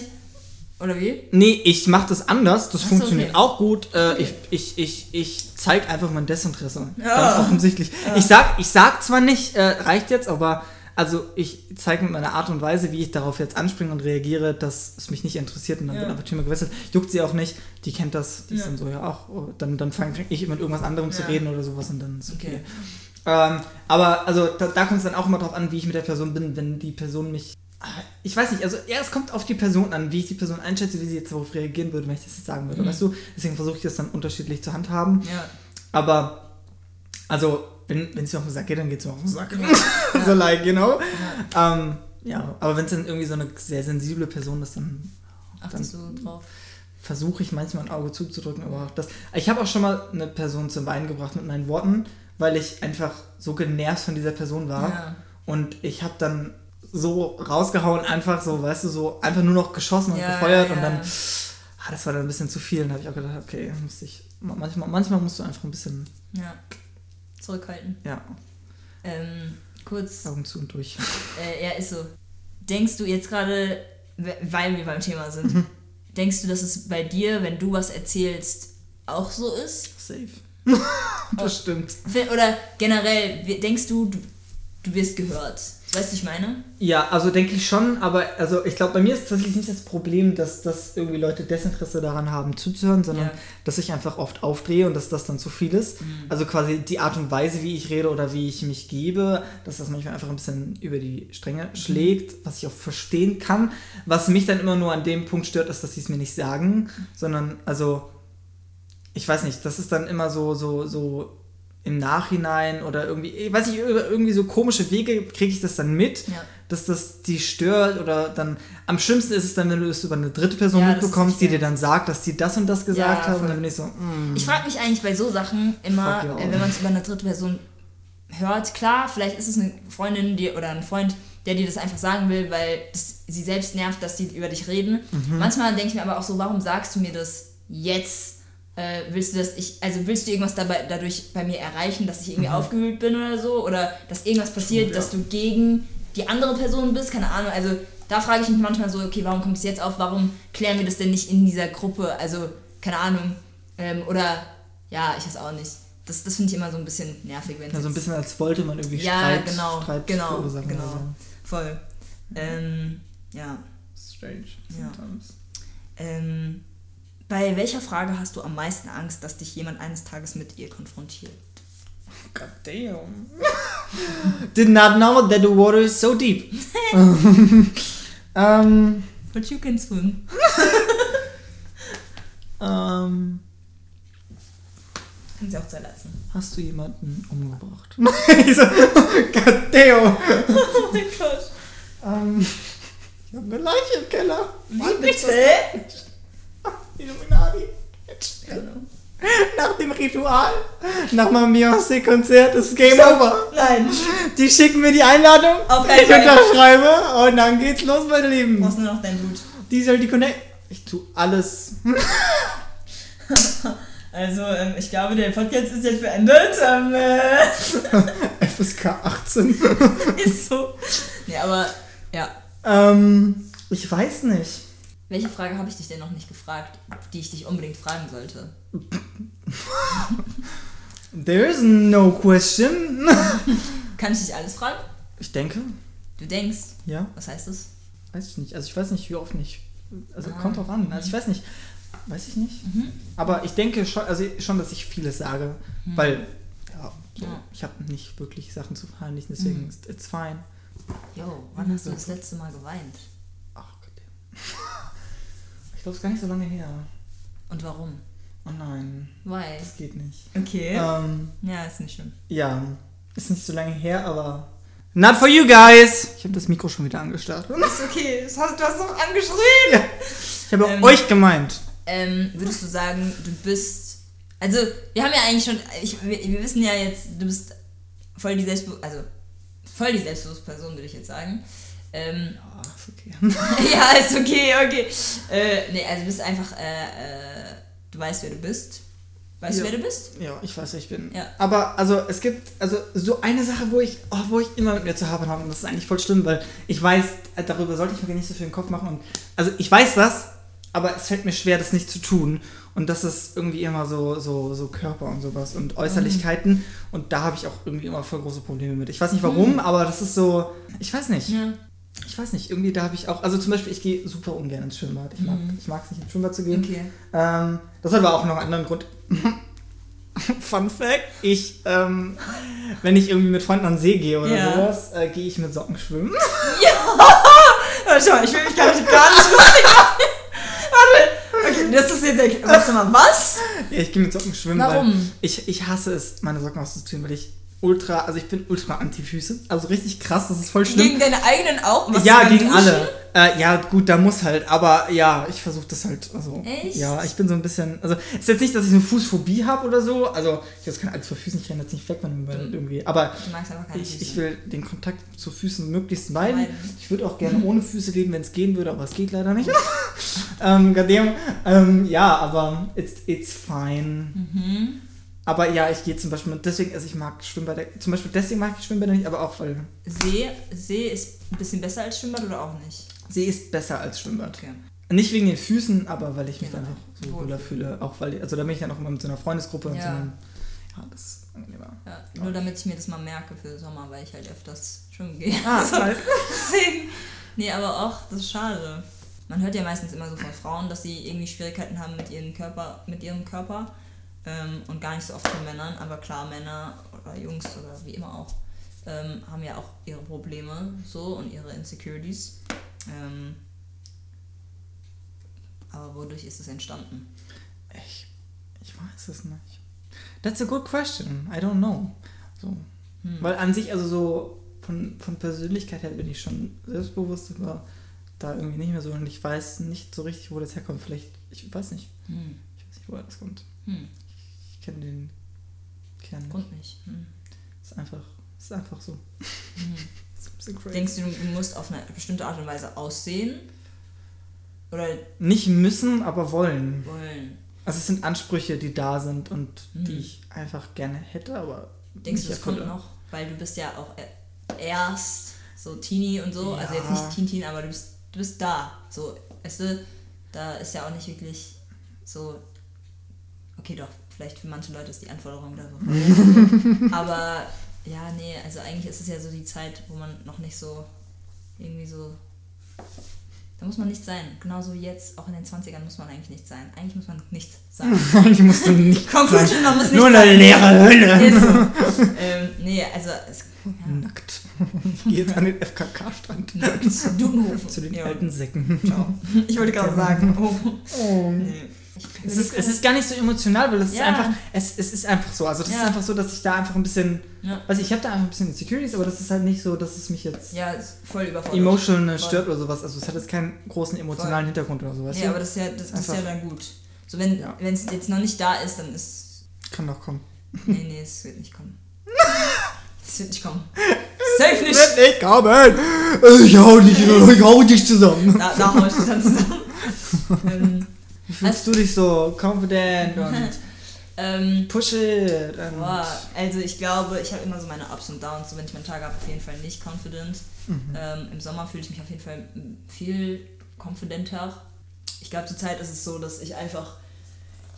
Oder wie? nee, ich mache das anders, das Ach so, funktioniert okay. auch gut. Äh, Ich, ich, ich, ich zeige einfach mein Desinteresse, Ja. ganz offensichtlich. Ich sag, ich sag zwar nicht, äh, reicht jetzt, aber also ich zeige mit meiner Art und Weise, wie ich darauf jetzt anspringe und reagiere, dass es mich nicht interessiert und dann Ja. wird einfach Thema gewechselt. Juckt sie auch nicht, die kennt das, die ist Ja. dann so, ja auch, oh, dann, dann fange ich mit irgendwas anderem zu Ja. reden oder sowas und dann ist okay. Okay. Ähm, aber also da, da kommt es dann auch immer drauf an, wie ich mit der Person bin, wenn die Person mich. Ah, Ich weiß nicht, also ja, es kommt auf die Person an, wie ich die Person einschätze, wie sie jetzt darauf reagieren würde, wenn ich das jetzt sagen würde, Mhm. weißt du? Deswegen versuche ich das dann unterschiedlich zu handhaben. Ja. Aber, also, wenn es mir auf den Sack geht, dann geht es mir auf den Sack. so like, you know? Ja, ähm, ja aber wenn es dann irgendwie so eine sehr sensible Person ist, dann Achtest du drauf? versuche ich manchmal ein Auge zuzudrücken, aber auch das. Ich habe auch schon mal eine Person zum Weinen gebracht mit meinen Worten, weil ich einfach so genervt von dieser Person war. Ja. Und ich habe dann so rausgehauen, einfach so, weißt du, so einfach nur noch geschossen und Ja, gefeuert und dann, ah, das war dann ein bisschen zu viel. Und da habe ich auch gedacht, okay, muss ich, manchmal, manchmal musst du einfach ein bisschen. Zurückhalten. ja, Ähm, kurz, Augen zu und durch. äh, ja, ist so. Denkst du jetzt gerade, we- weil wir beim Thema sind, Mhm. denkst du, dass es bei dir, wenn du was erzählst, auch so ist? Safe. das stimmt. Oder generell, denkst du, du, du wirst gehört? Weißt du, ich meine? Ja, also denke ich schon, aber also ich glaube, bei mir ist tatsächlich nicht das Problem, dass, dass irgendwie Leute Desinteresse daran haben zuzuhören, sondern Ja. Mhm. dass ich einfach oft aufdrehe und dass das dann zu viel ist. Also quasi die Art und Weise, wie ich rede oder wie ich mich gebe, dass das manchmal einfach ein bisschen über die Stränge Mhm. schlägt, was ich auch verstehen kann. Was mich dann immer nur an dem Punkt stört, ist, dass sie es mir nicht sagen, sondern also ich weiß nicht, das ist dann immer so, so, so im Nachhinein oder irgendwie, ich weiß nicht, irgendwie so komische Wege kriege ich das dann mit, Ja. dass das die stört oder dann, am schlimmsten ist es dann, wenn du es über eine dritte Person Ja, mitbekommst, die dir dann sagt, dass die das und das gesagt Ja, haben und dann bin ich so, mm, Ich frage mich eigentlich bei so Sachen immer, äh, wenn man es über eine dritte Person hört, klar, vielleicht ist es eine Freundin die, oder ein Freund, der dir das einfach sagen will, weil das, sie selbst nervt, dass die über dich reden. Mhm. Manchmal denke ich mir aber auch so, warum sagst du mir das jetzt? Äh, willst du das, ich, also willst du irgendwas dabei, dadurch bei mir erreichen, dass ich irgendwie aufgewühlt bin oder so? Oder dass irgendwas passiert, Mhm. Ja. dass du gegen die andere Person bist? Keine Ahnung. Also da frage ich mich manchmal so, okay, warum kommt es jetzt auf? Warum klären wir das denn nicht in dieser Gruppe? Also, keine Ahnung. Ähm, oder, ja, ich weiß auch nicht. Das, das finde ich immer so ein bisschen nervig, wenn es ja, so ein bisschen als wollte man irgendwie Ja, Streit, genau, Streit genau, verursachen genau. oder so. Voll. Ähm, ja. Strange. Ja. sometimes. Ähm, bei welcher Frage hast du am meisten Angst, dass dich jemand eines Tages mit ihr konfrontiert? God damn. Did not know that the water is so deep. ähm, But you can swim. ähm, Kann sie auch zerlassen. hast du jemanden umgebracht? God damn. Oh mein Gott. Ähm, ich habe eine Leiche im Keller. Wie bitte? Illuminati. Nach dem Ritual, nach meinem Beyoncé-Konzert ist Game Over. Nein. Die schicken mir die Einladung, Auf ich Fall. unterschreibe und dann geht's los, meine Du Lieben. brauchst nur noch dein Blut. Die soll die Connect. Ich tu alles. Also, ähm, ich glaube, der Podcast ist jetzt beendet. Ähm, äh, FSK 18. ist so. Ja, aber, ja. ähm, ich weiß nicht. Welche Frage habe ich dich denn noch nicht gefragt, die ich dich unbedingt fragen sollte? There is no question. Kann ich dich alles fragen? Ich denke, Du denkst. ja, Was heißt das? weiß ich nicht. Also ich weiß nicht, wie oft nicht. Also Ah. kommt drauf an. Also ich weiß nicht. Weiß ich nicht. Mhm. Aber ich denke schon, also schon, dass ich vieles sage, weil ja, so, Ja. ich habe nicht wirklich Sachen zu verheimlichen, deswegen Mhm. ist it's fine. Jo, wann hast du das letzte Mal geweint? Ach Gott. Ich glaube, es ist gar nicht so lange her. Und warum? Oh nein, Why? das geht nicht. Okay. Ähm, Ja, ist nicht schlimm. ja, ist nicht so lange her, aber not for you guys. Ich habe das Mikro schon wieder angestarrt. Ist okay, das hast, du hast doch angeschrien. Ja. Ich habe Ähm, euch gemeint. Ähm, würdest du sagen, du bist. Also, wir haben ja eigentlich schon. Ich, wir, wir wissen ja jetzt, du bist voll die selbstbewusste. Also, voll die selbstbewusste Person, würde ich jetzt sagen. Ähm, Oh, ist okay. ja, ist okay, okay. Äh, nee, also, du bist einfach. Äh, äh, du weißt, wer du bist. Weißt Ja. du, wer du bist? Ja, ich weiß, wer ich bin. Ja. Aber also es gibt also so eine Sache, wo ich, oh, wo ich immer mit mir zu haben habe und das ist eigentlich voll schlimm, weil ich weiß, äh, darüber sollte ich mir nicht so viel den Kopf machen und also ich weiß das, aber es fällt mir schwer, das nicht zu tun und das ist irgendwie immer so so so Körper und sowas und Äußerlichkeiten und da habe ich auch irgendwie immer voll große Probleme mit. Ich weiß nicht warum, aber das ist so, ich weiß nicht. Ja. Ich weiß nicht, irgendwie da habe ich auch, also zum Beispiel, ich gehe super ungern ins Schwimmbad. Ich mag es nicht ins Schwimmbad zu gehen. Okay. Ähm, das hat aber auch noch einen anderen Grund. Fun Fact: Ich, ähm, wenn ich irgendwie mit Freunden an den See gehe oder Ja. sowas, äh, gehe ich mit Socken schwimmen. Ja, schau mal, ich will mich gar nicht, gar nicht lustig machen. Warte. Okay, das ist jetzt. Warte mal, was? ja, ich gehe mit Socken schwimmen. Warum? Weil ich, ich hasse es, meine Socken auszuziehen, weil ich ultra, also ich bin ultra anti-Füße. Also richtig krass, das ist voll schlimm. Gegen deine eigenen auch? Machst ja, gegen Duschen? alle. Äh, ja, gut, da muss halt, aber ja, ich versuche das halt. Also, Echt? Ja, ich bin so ein bisschen. Also, ist jetzt nicht, dass ich eine Fußphobie habe oder so. Also, ich habe keine Angst vor Füßen, ich renne jetzt nicht weg, wenn man irgendwie. Aber ich, ich will den Kontakt zu Füßen möglichst meiden. Ich würde auch gerne ohne Füße leben, wenn es gehen würde, aber es geht leider nicht. ähm, goddamn. ähm, ja, aber it's, it's fine. Mhm. Aber ja, ich gehe zum Beispiel, deswegen, also ich mag Schwimmbäder, zum Beispiel deswegen mag ich Schwimmbäder nicht, aber auch weil See, See ist ein bisschen besser als Schwimmbad oder auch nicht? See ist besser als Schwimmbad. Okay. Nicht wegen den Füßen, aber weil ich mich Genau. einfach so Wohl. wohler fühle. Auch weil, also da bin ich dann auch immer mit so einer Freundesgruppe und Ja. so einem, ja, das ist angenehmer. Ja, nur damit ich mir das mal merke für Sommer, weil ich halt öfters schwimmen gehe. Ah, Also, nice. Deswegen. Nee, aber auch, das ist schade. Man hört ja meistens immer so von Frauen, dass sie irgendwie Schwierigkeiten haben mit ihrem Körper, mit ihrem Körper. Ähm, und gar nicht so oft von Männern, aber klar, Männer oder Jungs oder wie immer auch, ähm, haben ja auch ihre Probleme so und ihre Insecurities. Ähm, aber wodurch ist es entstanden? Ich, ich weiß es nicht. That's a good question. I don't know. So. Hm. Weil an sich, also so von, von Persönlichkeit her bin ich schon selbstbewusst, aber da irgendwie nicht mehr so und ich weiß nicht so richtig, wo das herkommt. Vielleicht, ich weiß nicht. Hm. Ich weiß nicht, woher das kommt. Hm. Ich kenne den Kern nicht. Grund nicht. Hm. Ist einfach, ist einfach so. Hm. Denkst du, du musst auf eine bestimmte Art und Weise aussehen? Oder Nicht müssen, aber wollen. wollen? Also es sind Ansprüche, die da sind und die Mhm. ich einfach gerne hätte, aber Denkst du, das kommt noch? Weil du bist ja auch e- erst so Teenie und so. Also jetzt Ja. nicht Teen-Teen, aber du bist, du bist da. So, weißt du, da ist ja auch nicht wirklich so. Okay, doch, vielleicht für manche Leute ist die Anforderung da so. aber ja, nee, also eigentlich ist es ja so die Zeit, wo man noch nicht so irgendwie so. Da muss man nicht sein. Genauso wie jetzt, auch in den 20ern muss man eigentlich nicht sein. Eigentlich muss man nichts sein. ich musste nicht Conclusion, man muss nicht Nur eine sein. leere Hölle. Ist so. ähm, nee, also es, ja, Nackt. Ich gehe jetzt an den FKK-Strand. Dudenhofen. Zu den Ja. alten Säcken. Ciao. Ich wollte gerade sagen. Oh. Oh. Nee. Es ist, es ist gar nicht so emotional, weil es Ja. ist einfach, es, es ist einfach so. Also das Ja. ist einfach so, dass ich da einfach ein bisschen, Ja. also ich habe da einfach ein bisschen Insecurities, aber das ist halt nicht so, dass es mich jetzt Ja, voll überfordert. emotional Voll. stört oder sowas. Also es hat jetzt keinen großen emotionalen Hintergrund oder sowas. Nee, aber das ist ja, das, das ist ja dann gut. So, wenn Ja. es jetzt noch nicht da ist, dann ist. Kann doch kommen. Nee, nee, es wird nicht kommen. Es wird nicht kommen. Safe nicht! Wird nicht kommen! Ich hau dich, ich hau dich zusammen. Da, da hau ich dich dann zusammen. ähm, Wie fühlst du dich so confident und ähm, push it? Und Boah, also ich glaube, ich habe immer so meine Ups und Downs. So, wenn ich meine Tage habe, auf jeden Fall nicht confident. Mhm. Ähm, Im Sommer fühle ich mich auf jeden Fall viel confidenter. ich glaube, zurzeit ist es so, dass ich einfach.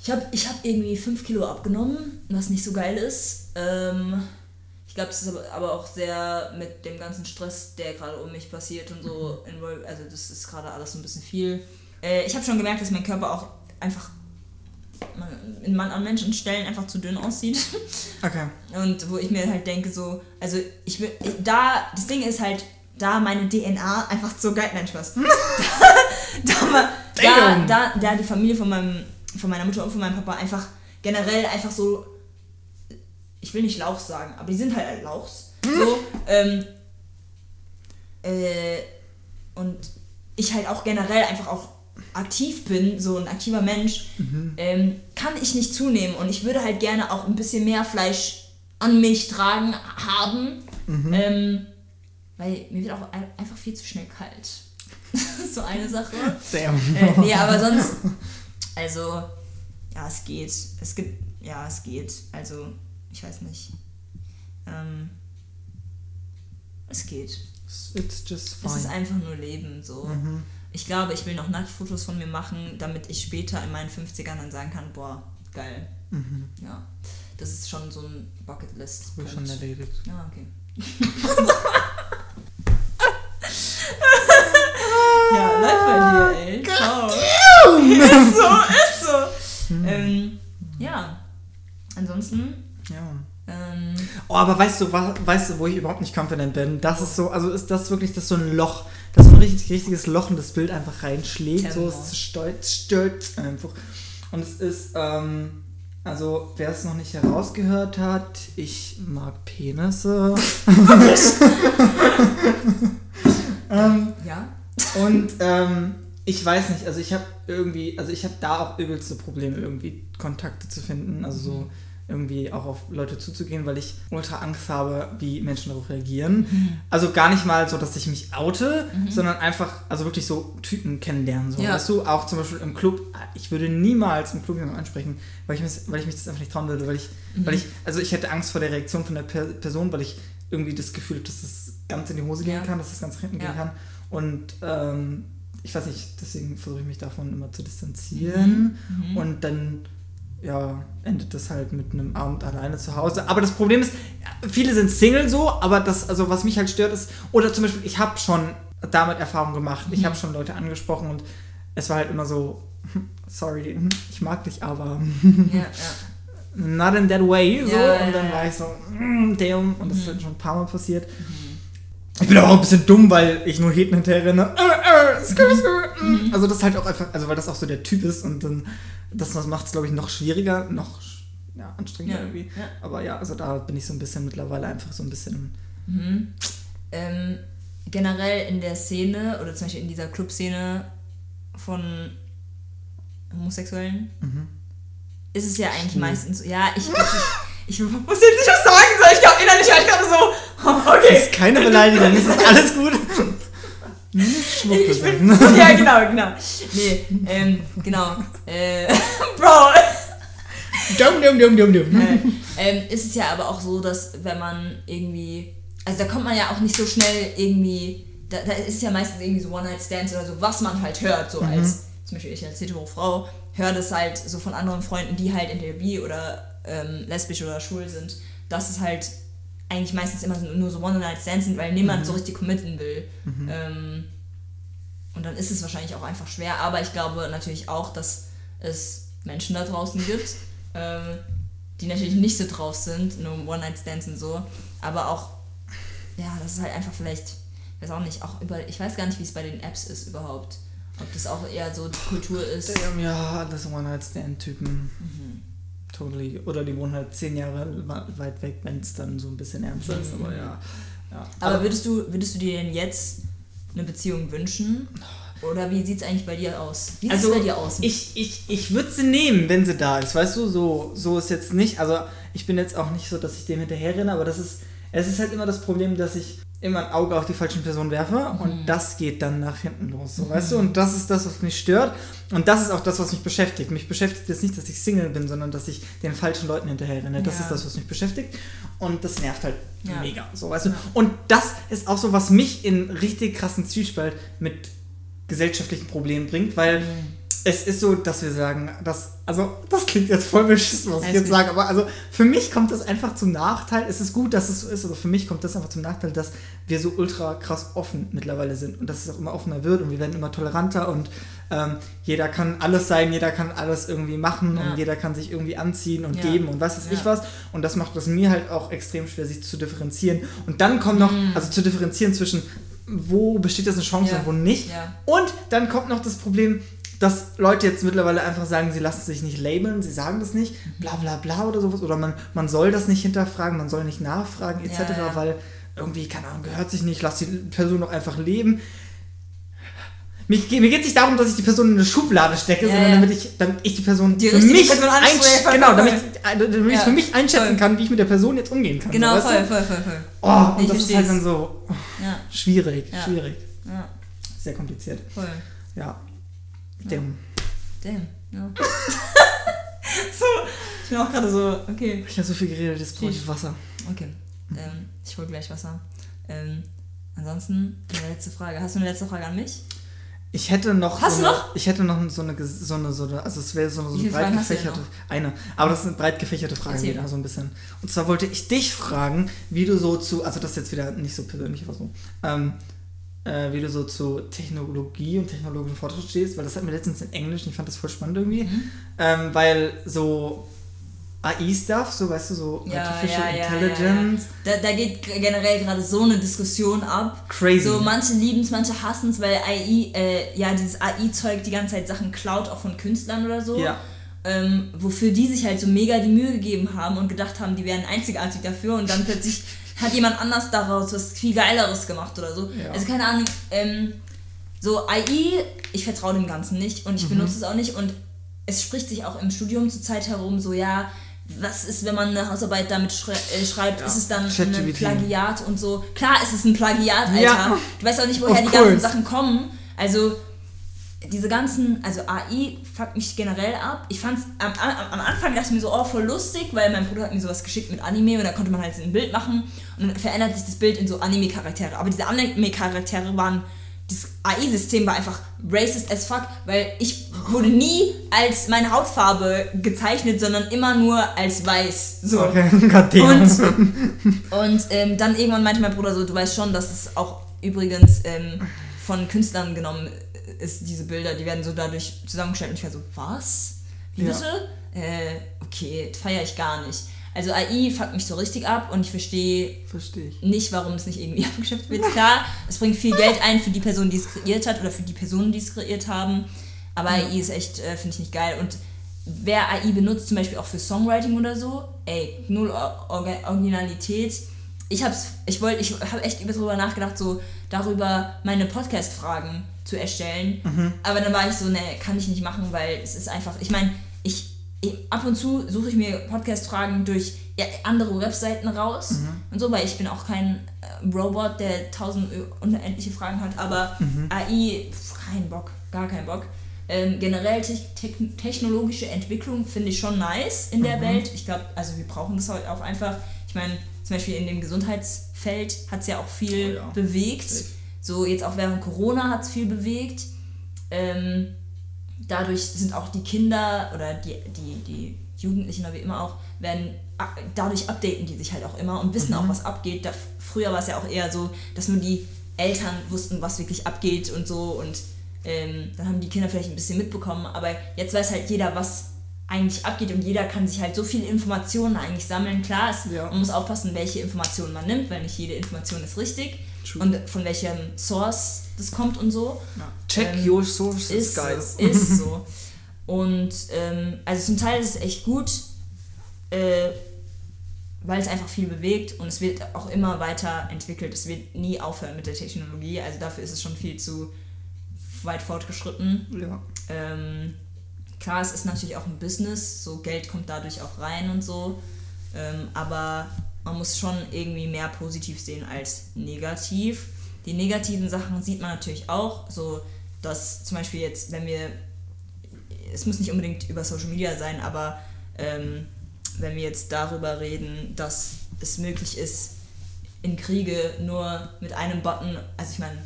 Ich habe ich hab irgendwie 5 Kilo abgenommen, was nicht so geil ist. Ähm, ich glaube, das ist aber, auch sehr mit dem ganzen Stress, der gerade um mich passiert und so. involv- Also, das ist gerade alles so ein bisschen viel. Äh, ich habe schon gemerkt, dass mein Körper auch einfach in man an manchen Stellen einfach zu dünn aussieht. Okay. Und wo ich mir halt denke, so, also ich will, da, das Ding ist halt, da meine DNA einfach so geil, nein, Spaß. da, da, da, da, da die Familie von, meinem, von meiner Mutter und von meinem Papa einfach generell einfach so, ich will nicht Lauch sagen, aber die sind halt, halt Lauchs. So, ähm, äh, und ich halt auch generell einfach auch aktiv bin, so ein aktiver Mensch, ähm, kann ich nicht zunehmen. Und ich würde halt gerne auch ein bisschen mehr Fleisch an mich tragen haben. Ähm, weil mir wird auch ein- einfach viel zu schnell kalt. so eine Sache. Damn. Äh, nee, aber sonst. Also, ja, es geht. Es gibt. Ja, es geht. Also, ich weiß nicht. Ähm, es geht. It's just Es ist fine. einfach nur Leben, so. Ich glaube, ich will noch Nacktfotos von mir machen, damit ich später in meinen 50ern dann sagen kann, boah, geil. Ja. Das ist schon so ein Bucketlist. Hab ich schon erledigt. Ja, okay. ja, läuft bei dir, ey. Ciao. ist so, ist so. Ähm, ja. Ansonsten, Ja. ähm, Oh, aber weißt du, weißt du, wo ich überhaupt nicht confident bin? Das ist so, also ist das wirklich das so ein Loch, das so ein richtig, richtiges Loch in das Bild einfach reinschlägt. So, Tempo. es stört, stört einfach. Und es ist, ähm, also wer es noch nicht herausgehört hat, ich mag Penisse. ähm, ja. und ähm, ich weiß nicht, also ich habe irgendwie, also ich habe da auch übelste Probleme, irgendwie Kontakte zu finden, also so irgendwie auch auf Leute zuzugehen, weil ich ultra Angst habe, wie Menschen darauf reagieren. Also gar nicht mal so, dass ich mich oute, sondern einfach, also wirklich so Typen kennenlernen. So. Ja. Weißt du, auch zum Beispiel im Club, ich würde niemals im Club jemanden ansprechen, weil ich, mich, weil ich mich das einfach nicht trauen würde, weil ich, weil ich, also ich hätte Angst vor der Reaktion von der per Person, weil ich irgendwie das Gefühl habe, dass das ganz in die Hose gehen Ja. kann, dass das ganz hinten Ja. gehen kann. Und ähm, ich weiß nicht, deswegen versuche ich mich davon immer zu distanzieren. Mhm. Und dann ja, endet das halt mit einem Abend alleine zu Hause. Aber das Problem ist, viele sind Single so, aber das, also was mich halt stört ist, oder zum Beispiel, ich habe schon damit Erfahrung gemacht. Ich Mhm. habe schon Leute angesprochen und es war halt immer so, sorry, ich mag dich, aber Ja, ja. not in that way. So. Ja, und dann Mhm. war ich so, mm, damn. Und das ist halt schon ein paar Mal passiert. Ich bin auch ein bisschen dumm, weil ich nur Heten hinterher renne. Äh, äh, Mhm. mm. Also das ist halt auch einfach, also weil das auch so der Typ ist und dann, das, das macht es glaube ich noch schwieriger, noch ja, anstrengender Ja, irgendwie. ja. Aber ja, also da bin ich so ein bisschen mittlerweile einfach so ein bisschen. ähm, generell in der Szene oder zum Beispiel in dieser Clubszene von Homosexuellen ist es ja eigentlich meistens so. Ja, ich, ich, ich, ich muss jetzt nicht was sagen, soll ich glaube innerlich war ich gerade so. Das Okay. ist keine Beleidigung, es ist alles gut. Ich bin, ja, genau, genau. Nee, ähm, genau. Äh, Bro, Dumm, dumm, dumm, dumm, dumm. äh, ähm, ist es ja aber auch so, dass wenn man irgendwie, also da kommt man ja auch nicht so schnell irgendwie, da, da ist ja meistens irgendwie so One-Night-Stands oder so, was man halt hört, so als, zum Beispiel ich als hetero Frau, höre das halt so von anderen Freunden, die halt entweder bi oder ähm, lesbisch oder schwul sind, dass es halt eigentlich meistens immer so- nur so One-Night-Stands sind, weil niemand so richtig committen will. Ähm, und dann ist es wahrscheinlich auch einfach schwer, aber ich glaube natürlich auch, dass es Menschen da draußen gibt, ähm, die natürlich nicht so drauf sind, nur One-Night-Stands und so, aber auch, ja, das ist halt einfach vielleicht, ich weiß auch nicht, auch über, ich weiß gar nicht, wie es bei den Apps ist überhaupt. Ob das auch eher so die Kultur ist. Damn, ja, das One-Night-Stand-Typen. Totally. Oder die wohnen halt zehn Jahre weit weg, wenn es dann so ein bisschen ernster ist. Aber ja. ja. Aber würdest du, würdest du dir denn jetzt eine Beziehung wünschen? Oder wie sieht es eigentlich bei dir aus? Wie sieht es Also, bei dir aus? ich, ich, ich würde sie nehmen, wenn sie da ist. Weißt du, so, so ist jetzt nicht. Also, ich bin jetzt auch nicht so, dass ich dem hinterher renne, aber das ist, es ist halt immer das Problem, dass ich immer ein Auge auf die falschen Personen werfe Mhm. und das geht dann nach hinten los. So, weißt du? Und das ist das, was mich stört. Und das ist auch das, was mich beschäftigt. Mich beschäftigt jetzt nicht, dass ich Single bin, sondern dass ich den falschen Leuten hinterher renne. Das Ja. ist das, was mich beschäftigt. Und das nervt halt Ja. mega. So, weißt du? Und das ist auch so, was mich in richtig krassen Zwiespalt mit gesellschaftlichen Problemen bringt, weil es ist so, dass wir sagen, dass, also das klingt jetzt voll beschissen, was ich jetzt sage, aber also für mich kommt das einfach zum Nachteil. Es ist gut, dass es so ist, aber für mich kommt das einfach zum Nachteil, dass wir so ultra krass offen mittlerweile sind und dass es auch immer offener wird und wir werden immer toleranter und ähm, jeder kann alles sein, jeder kann alles irgendwie machen Ja. und jeder kann sich irgendwie anziehen und Ja. geben und was weiß ich Ja. was. Und das macht es mir halt auch extrem schwer, sich zu differenzieren. Und dann kommt noch, also zu differenzieren zwischen, wo besteht jetzt eine Chance Mhm. Und wo nicht. Und dann kommt noch das Problem, dass Leute jetzt mittlerweile einfach sagen, sie lassen sich nicht labeln, sie sagen das nicht, bla bla bla oder sowas. Oder man, man soll das nicht hinterfragen, man soll nicht nachfragen, etc., Ja, ja. weil irgendwie, keine Ahnung, gehört sich nicht, lass die Person doch einfach leben. Mir, geht- mir geht es nicht darum, dass ich die Person in eine Schublade stecke, Ja, sondern damit ich, damit ich die Person Die für mich, Person genau, voll, damit, ich- damit ich für mich einschätzen voll. kann, wie ich mit der Person jetzt umgehen kann. Genau, so, weißt voll, du? voll, voll, voll. Oh, und Ich das ist halt dann so oh, schwierig, schwierig. Sehr kompliziert. voll. Ja. Damn. Damn, ja. so, ich bin auch gerade so, okay. Ich habe so viel geredet, jetzt brauche ich. Wasser. Okay, ähm, ich hol gleich Wasser. Ähm, ansonsten, eine letzte Frage. Hast du eine letzte Frage an mich? Ich hätte noch. Hast so du eine, noch? Ich hätte noch so eine, so eine, so eine also es wäre so eine, so eine breit Fragen gefächerte. Eine. Aber das ist eine breit gefächerte Frage Erzähl. wieder, so ein bisschen. Und zwar wollte ich dich fragen, wie du so zu, also das ist jetzt wieder nicht so persönlich, aber so, ähm, äh, wie du so zu Technologie und technologischen Fortschritt stehst, weil das hatten wir letztens in Englisch und ich fand das voll spannend irgendwie. Mhm. Ähm, weil so AI-Stuff, so weißt du, so Artificial Intelligence. Da, da geht generell gerade so eine Diskussion ab. Crazy. So, manche lieben es, manche hassen es, weil AI, äh, ja, dieses AI-Zeug die ganze Zeit Sachen klaut, auch von Künstlern oder so. Ja. Ähm, wofür die sich halt so mega die Mühe gegeben haben und gedacht haben, die wären einzigartig dafür und dann plötzlich hat jemand anders daraus was viel Geileres gemacht oder so. Ja. Also keine Ahnung, ähm, so AI, ich vertraue dem Ganzen nicht und ich Mhm. benutze es auch nicht und es spricht sich auch im Studium zurzeit herum, so ja, was ist, wenn man eine Hausarbeit damit schrei äh, schreibt, ist es dann ein. Plagiat und so. Klar ist es ein Plagiat, Alter. Ja. Du weißt auch nicht, woher Of die ganzen course. Sachen kommen. Also diese ganzen, also AI fuckt mich generell ab. Ich fand's am, am, am Anfang dachte ich mir so, oh, voll lustig, weil mein Bruder hat mir sowas geschickt mit Anime und da konnte man halt so ein Bild machen und dann verändert sich das Bild in so Anime-Charaktere. Aber diese Anime-Charaktere waren, das AI-System war einfach racist as fuck, weil ich wurde nie als meine Hautfarbe gezeichnet, sondern immer nur als weiß. So. Okay, goddamn. Und ähm, dann irgendwann meinte mein Bruder so, du weißt schon, dass es auch übrigens ähm, von Künstlern genommen ist, diese Bilder, die werden so dadurch zusammengestellt. Und ich war so, was? Wie Ja. bitte? Äh, okay, feiere ich gar nicht. Also AI fuckt mich so richtig ab und ich verstehe ich. nicht, warum es nicht irgendwie abgeschöpft wird. Klar, es bringt viel Geld ein für die Person, die es kreiert hat oder für die Personen, die es kreiert haben. Aber AI ist echt, äh, finde ich nicht geil. Und wer AI benutzt, zum Beispiel auch für Songwriting oder so, ey, null Originalität. Ich hab's, ich wollte, ich habe echt über darüber nachgedacht, so darüber meine Podcast-Fragen zu erstellen. Aber dann war ich so, ne, kann ich nicht machen, weil es ist einfach, ich meine, ich, ich, ab und zu suche ich mir Podcast-Fragen durch ja, andere Webseiten raus und so, weil ich bin auch kein äh, Robot, der tausend unendliche Fragen hat, aber AI, pf, kein Bock, gar kein Bock. Ähm, generell te te technologische Entwicklung finde ich schon nice in der Welt. Ich glaube, also wir brauchen das halt auch einfach. Ich meine, zum Beispiel in dem Gesundheitsfeld hat es ja auch viel Oh ja. bewegt. Safe. So jetzt auch während Corona hat es viel bewegt. Ähm, dadurch sind auch die Kinder oder die, die, die Jugendlichen oder wie immer auch, werden dadurch updaten die sich halt auch immer und wissen auch, was abgeht. Da, früher war es ja auch eher so, dass nur die Eltern wussten, was wirklich abgeht und so und ähm, dann haben die Kinder vielleicht ein bisschen mitbekommen, aber jetzt weiß halt jeder, was eigentlich abgeht und jeder kann sich halt so viele Informationen eigentlich sammeln. Klar, es, Ja. man muss aufpassen, welche Informationen man nimmt, weil nicht jede Information ist richtig True. und von welchem Source das kommt und so. Check Ähm, your sources, Ist guys. so, ist so. Und ähm, also zum Teil ist es echt gut, äh, weil es einfach viel bewegt und es wird auch immer weiter entwickelt. Es wird nie aufhören mit der Technologie. Also dafür ist es schon viel zu weit fortgeschritten. Ja. Ähm, klar, es ist natürlich auch ein Business, so Geld kommt dadurch auch rein und so. Ähm, aber man muss schon irgendwie mehr positiv sehen als negativ. Die negativen Sachen sieht man natürlich auch, so dass zum Beispiel jetzt, wenn wir, es muss nicht unbedingt über Social Media sein, aber ähm, wenn wir jetzt darüber reden, dass es möglich ist, in Kriege nur mit einem Button, also ich meine,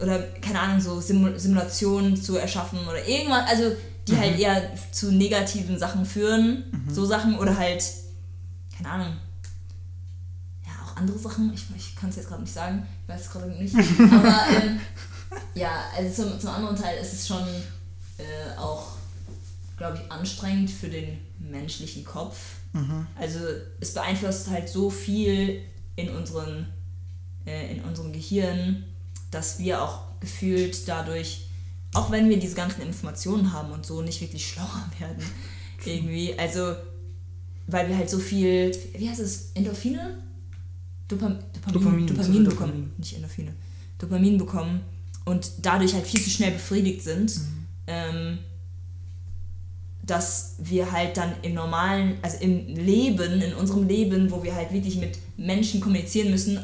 oder keine Ahnung, so Sim Simulationen zu erschaffen oder irgendwas, also die halt eher zu negativen Sachen führen, so Sachen oder halt, keine Ahnung, auch andere Sachen, ich, ich kann es jetzt gerade nicht sagen, ich weiß es gerade nicht, aber ähm, ja, also zum, zum anderen Teil ist es schon äh, auch, glaube ich, anstrengend für den menschlichen Kopf. Also es beeinflusst halt so viel in unseren, äh, in unserem Gehirn, dass wir auch gefühlt dadurch, auch wenn wir diese ganzen Informationen haben und so, nicht wirklich schlauer werden. Irgendwie. Also, weil wir halt so viel, wie heißt es, Endorphine? Dopam Dopamin, Dopamin, Dopamin, bekommen. Dopamin. Nicht Endorphine. Dopamin bekommen und dadurch halt viel zu schnell befriedigt sind. Mhm. Ähm, dass wir halt dann im normalen, also im Leben, in unserem Leben, wo wir halt wirklich mit Menschen kommunizieren müssen,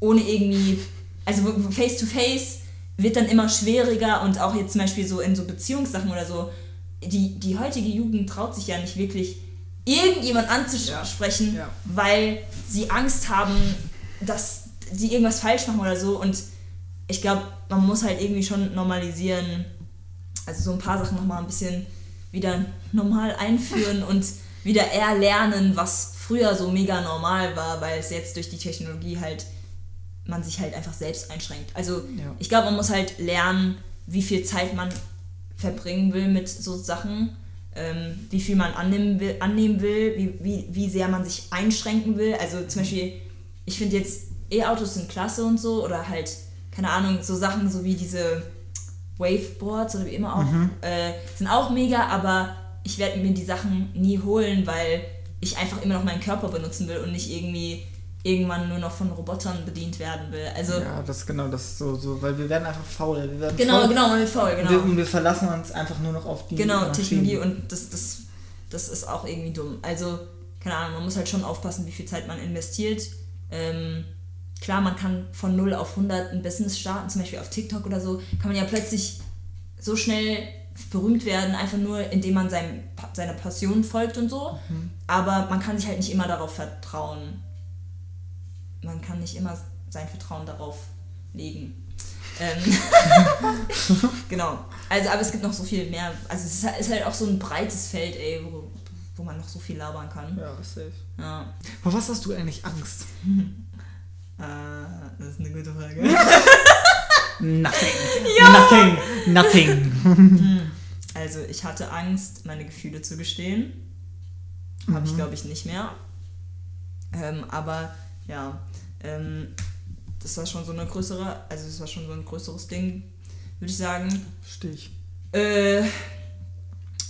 ohne irgendwie, also face to face wird dann immer schwieriger und auch jetzt zum Beispiel so in so Beziehungssachen oder so, die, die heutige Jugend traut sich ja nicht wirklich, irgendjemand anzusprechen, Ja. weil sie Angst haben, dass sie irgendwas falsch machen oder so und ich glaube, man muss halt irgendwie schon normalisieren, also so ein paar Sachen nochmal ein bisschen wieder normal einführen und wieder eher lernen, was früher so mega normal war, weil es jetzt durch die Technologie halt man sich halt einfach selbst einschränkt. Also Ja. ich glaube, man muss halt lernen, wie viel Zeit man verbringen will mit so Sachen, ähm, wie viel man annehmen will, annehmen will wie, wie, wie sehr man sich einschränken will. Also zum Beispiel, ich finde jetzt E-Autos sind klasse und so oder halt, keine Ahnung, so Sachen so wie diese Waveboards oder wie immer auch, äh, sind auch mega, aber ich werde mir die Sachen nie holen, weil ich einfach immer noch meinen Körper benutzen will und nicht irgendwie irgendwann nur noch von Robotern bedient werden will. Also Ja, das genau, das ist so, so, weil wir werden einfach faul. Wir werden genau, faul genau, man wird faul, Und, wir, genau. und wir verlassen uns einfach nur noch auf die Genau, Maschinen. Technologie und das, das, das ist auch irgendwie dumm. Also, keine Ahnung, man muss halt schon aufpassen, wie viel Zeit man investiert. Ähm, klar, man kann von 0 auf 100 ein Business starten, zum Beispiel auf TikTok oder so, kann man ja plötzlich so schnell berühmt werden, einfach nur indem man seinem, seiner Passion folgt und so. Aber man kann sich halt nicht immer darauf vertrauen. Man kann nicht immer sein Vertrauen darauf legen. Ähm, genau. Also, aber es gibt noch so viel mehr. Also, es ist halt, ist halt auch so ein breites Feld, ey, wo, wo man noch so viel labern kann. Ja, safe. Ja. Vor was hast du eigentlich Angst? Äh, das ist eine gute Frage. Nothing. Nothing. Nothing. Also, ich hatte Angst, meine Gefühle zu gestehen. Habe ich, glaube ich, nicht mehr. Ähm, aber ja, ähm, das war schon so eine größere, also das war schon so ein größeres Ding, würde ich sagen. Verstehe ich. Äh,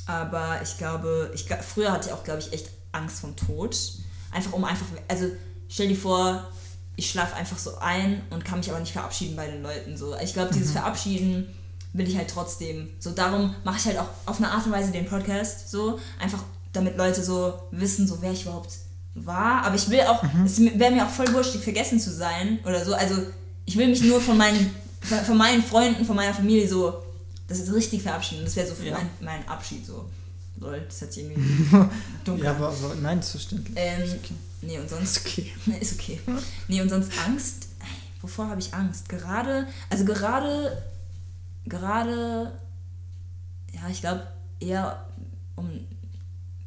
aber ich glaube, ich, früher hatte ich auch, glaube ich, echt Angst vom Tod. Einfach um einfach, also stell dir vor, ich schlafe einfach so ein und kann mich aber nicht verabschieden bei den Leuten. So. Ich glaube, dieses Verabschieden will ich halt trotzdem. So darum mache ich halt auch auf eine Art und Weise den Podcast so, einfach damit Leute so wissen, so wer ich überhaupt war. Aber ich will auch, es wäre mir auch voll wurscht, vergessen zu sein oder so. Also ich will mich nur von meinen, von meinen Freunden, von meiner Familie so, das ist richtig verabschieden. Das wäre so für Ja. mein, mein Abschied so. Lol, das hat sich irgendwie dunkel. Ja, aber, aber nein, verständlich. Ähm, Ist okay. Nee, und sonst. Ist okay. Ist okay. Nee, und sonst Angst. Wovor habe ich Angst? Gerade, also gerade, gerade, ja, ich glaube eher um,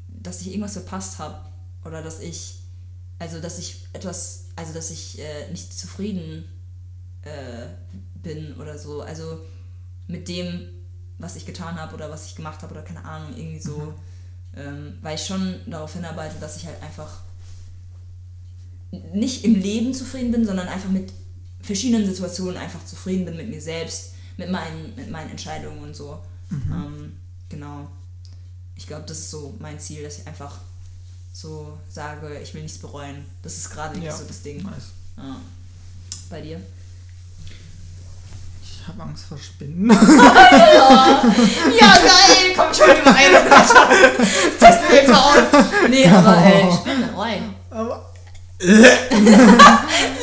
dass ich irgendwas verpasst habe oder dass ich, also dass ich etwas, also dass ich äh, nicht zufrieden äh, bin oder so. Also mit dem, was ich getan habe oder was ich gemacht habe oder keine Ahnung, irgendwie so, ähm, weil ich schon darauf hinarbeite, dass ich halt einfach nicht im Leben zufrieden bin, sondern einfach mit verschiedenen Situationen einfach zufrieden bin mit mir selbst, mit meinen, mit meinen Entscheidungen und so. Ähm, genau. Ich glaube, das ist so mein Ziel, dass ich einfach so sage, ich will nichts bereuen. Das ist gerade wirklich Ja. so das Ding. Nice. Ja. Bei dir? Ich habe Angst vor Spinnen. Ja, geil! Komm schon über eine Testen wir jetzt mal aus. Nee, aber äh, Spinne, oi. aber,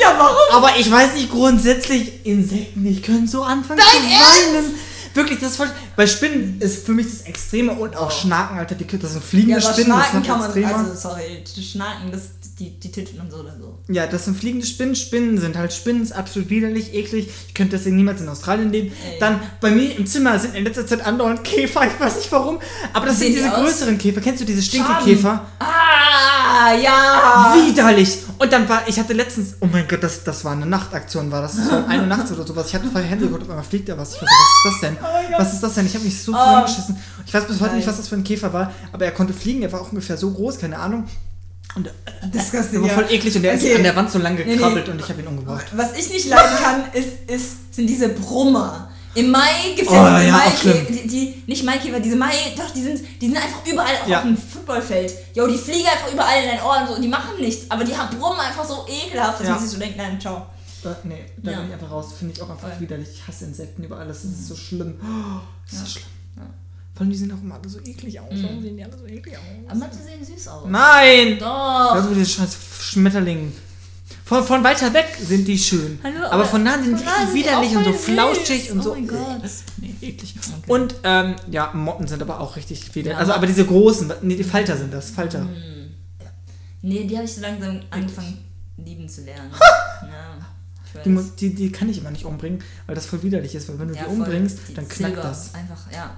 Ja, warum? aber ich weiß nicht, grundsätzlich, Insekten, die können so anfangen Dein zu weinen. wirklich, das ist voll. Bei Spinnen ist für mich das Extreme und auch Schnaken, Alter, die, das sind Ja, fliegende aber Spinnen, Schnaken kann man, extremer. also sorry, die Schnaken, das, die, die Titten und so oder so. Ja, das sind fliegende Spinnen. Spinnen sind halt Spinnen, ist absolut widerlich, eklig. Ich könnte deswegen niemals in Australien leben. Ey. Dann bei mir im Zimmer sind in letzter Zeit andauernd Käfer, ich weiß nicht warum. Aber das Sehen sind die diese aus? größeren Käfer. Kennst du diese Stinkekäfer? Ah, ja! Widerlich! Und dann war, ich hatte letztens, oh mein Gott, das, das war eine Nachtaktion, war das? War eine nachts oder sowas. Ich hatte vorher Hände geguckt, auf einmal fliegt da was. Ich dachte, was ist das denn? was ist das denn? Ich habe mich so zusammengeschissen. Ich weiß bis heute nicht, was das für ein Käfer war, aber er konnte fliegen, er war auch ungefähr so groß, keine Ahnung. Und äh, Disgusting, war ja. voll eklig und der Okay. ist an der Wand so lang nee. gekrabbelt und ich habe ihn umgebracht. Was ich nicht leiden kann, ist, ist, sind diese Brummer. Im Mai gibt es Oh, ja diese ja, Maikäfer, die, die, nicht Maikäfer, diese Mai, doch, die sind, die sind einfach überall Ja. auf dem Footballfeld. Jo, die fliegen einfach überall in deinen Ohren so und die machen nichts, aber die haben brummen einfach so ekelhaft, dass Ja. man sich so denkt, nein, ciao. Äh, nee, da Ja. bin ich einfach raus. Finde ich auch einfach Voll. widerlich. Ich hasse Insekten über alles. Das ist so schlimm. Oh, das ist Ja. so schlimm. Ja. Vor allem, die sehen auch immer alle so eklig aus. Warum sehen die alle so eklig aus? Aber manche sehen süß aus. Nein! Doch. Also diese scheiß Schmetterlinge. Von, von weiter weg sind die schön. Hallo, aber von nah sind die richtig widerlich und so flauschig und Oh so. mein Gott. Nee, eklig. Und ähm, ja, Motten sind aber auch richtig widerlich. Ja, also aber- diese großen, nee, die Falter sind das. Falter. Nee, die habe ich so langsam angefangen lieben zu lernen. ja. Die, muss- die, die kann ich immer nicht umbringen, weil das voll widerlich ist. Weil wenn du Ja, die umbringst, Die dann knackt Silber. das. Einfach, ja.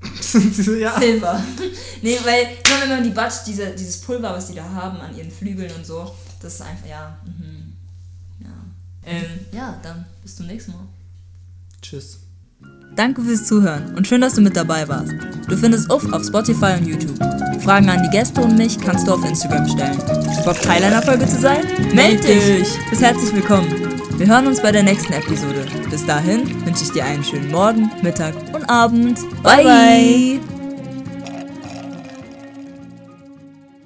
ja. Silber. nee, weil immer wenn man die Batsch, diese, dieses Pulver, was die da haben an ihren Flügeln und so, das ist einfach, ja. Mhm. Ja. Ähm, ja, dann bis zum nächsten Mal. Tschüss. Danke fürs Zuhören und schön, dass du mit dabei warst. Du findest Uff auf Spotify und YouTube. Fragen an die Gäste und mich kannst du auf Instagram stellen. Bock Teil einer Folge zu sein? Meld dich! Bist herzlich willkommen. Wir hören uns bei der nächsten Episode. Bis dahin wünsche ich dir einen schönen Morgen, Mittag und Abend. bye. bye.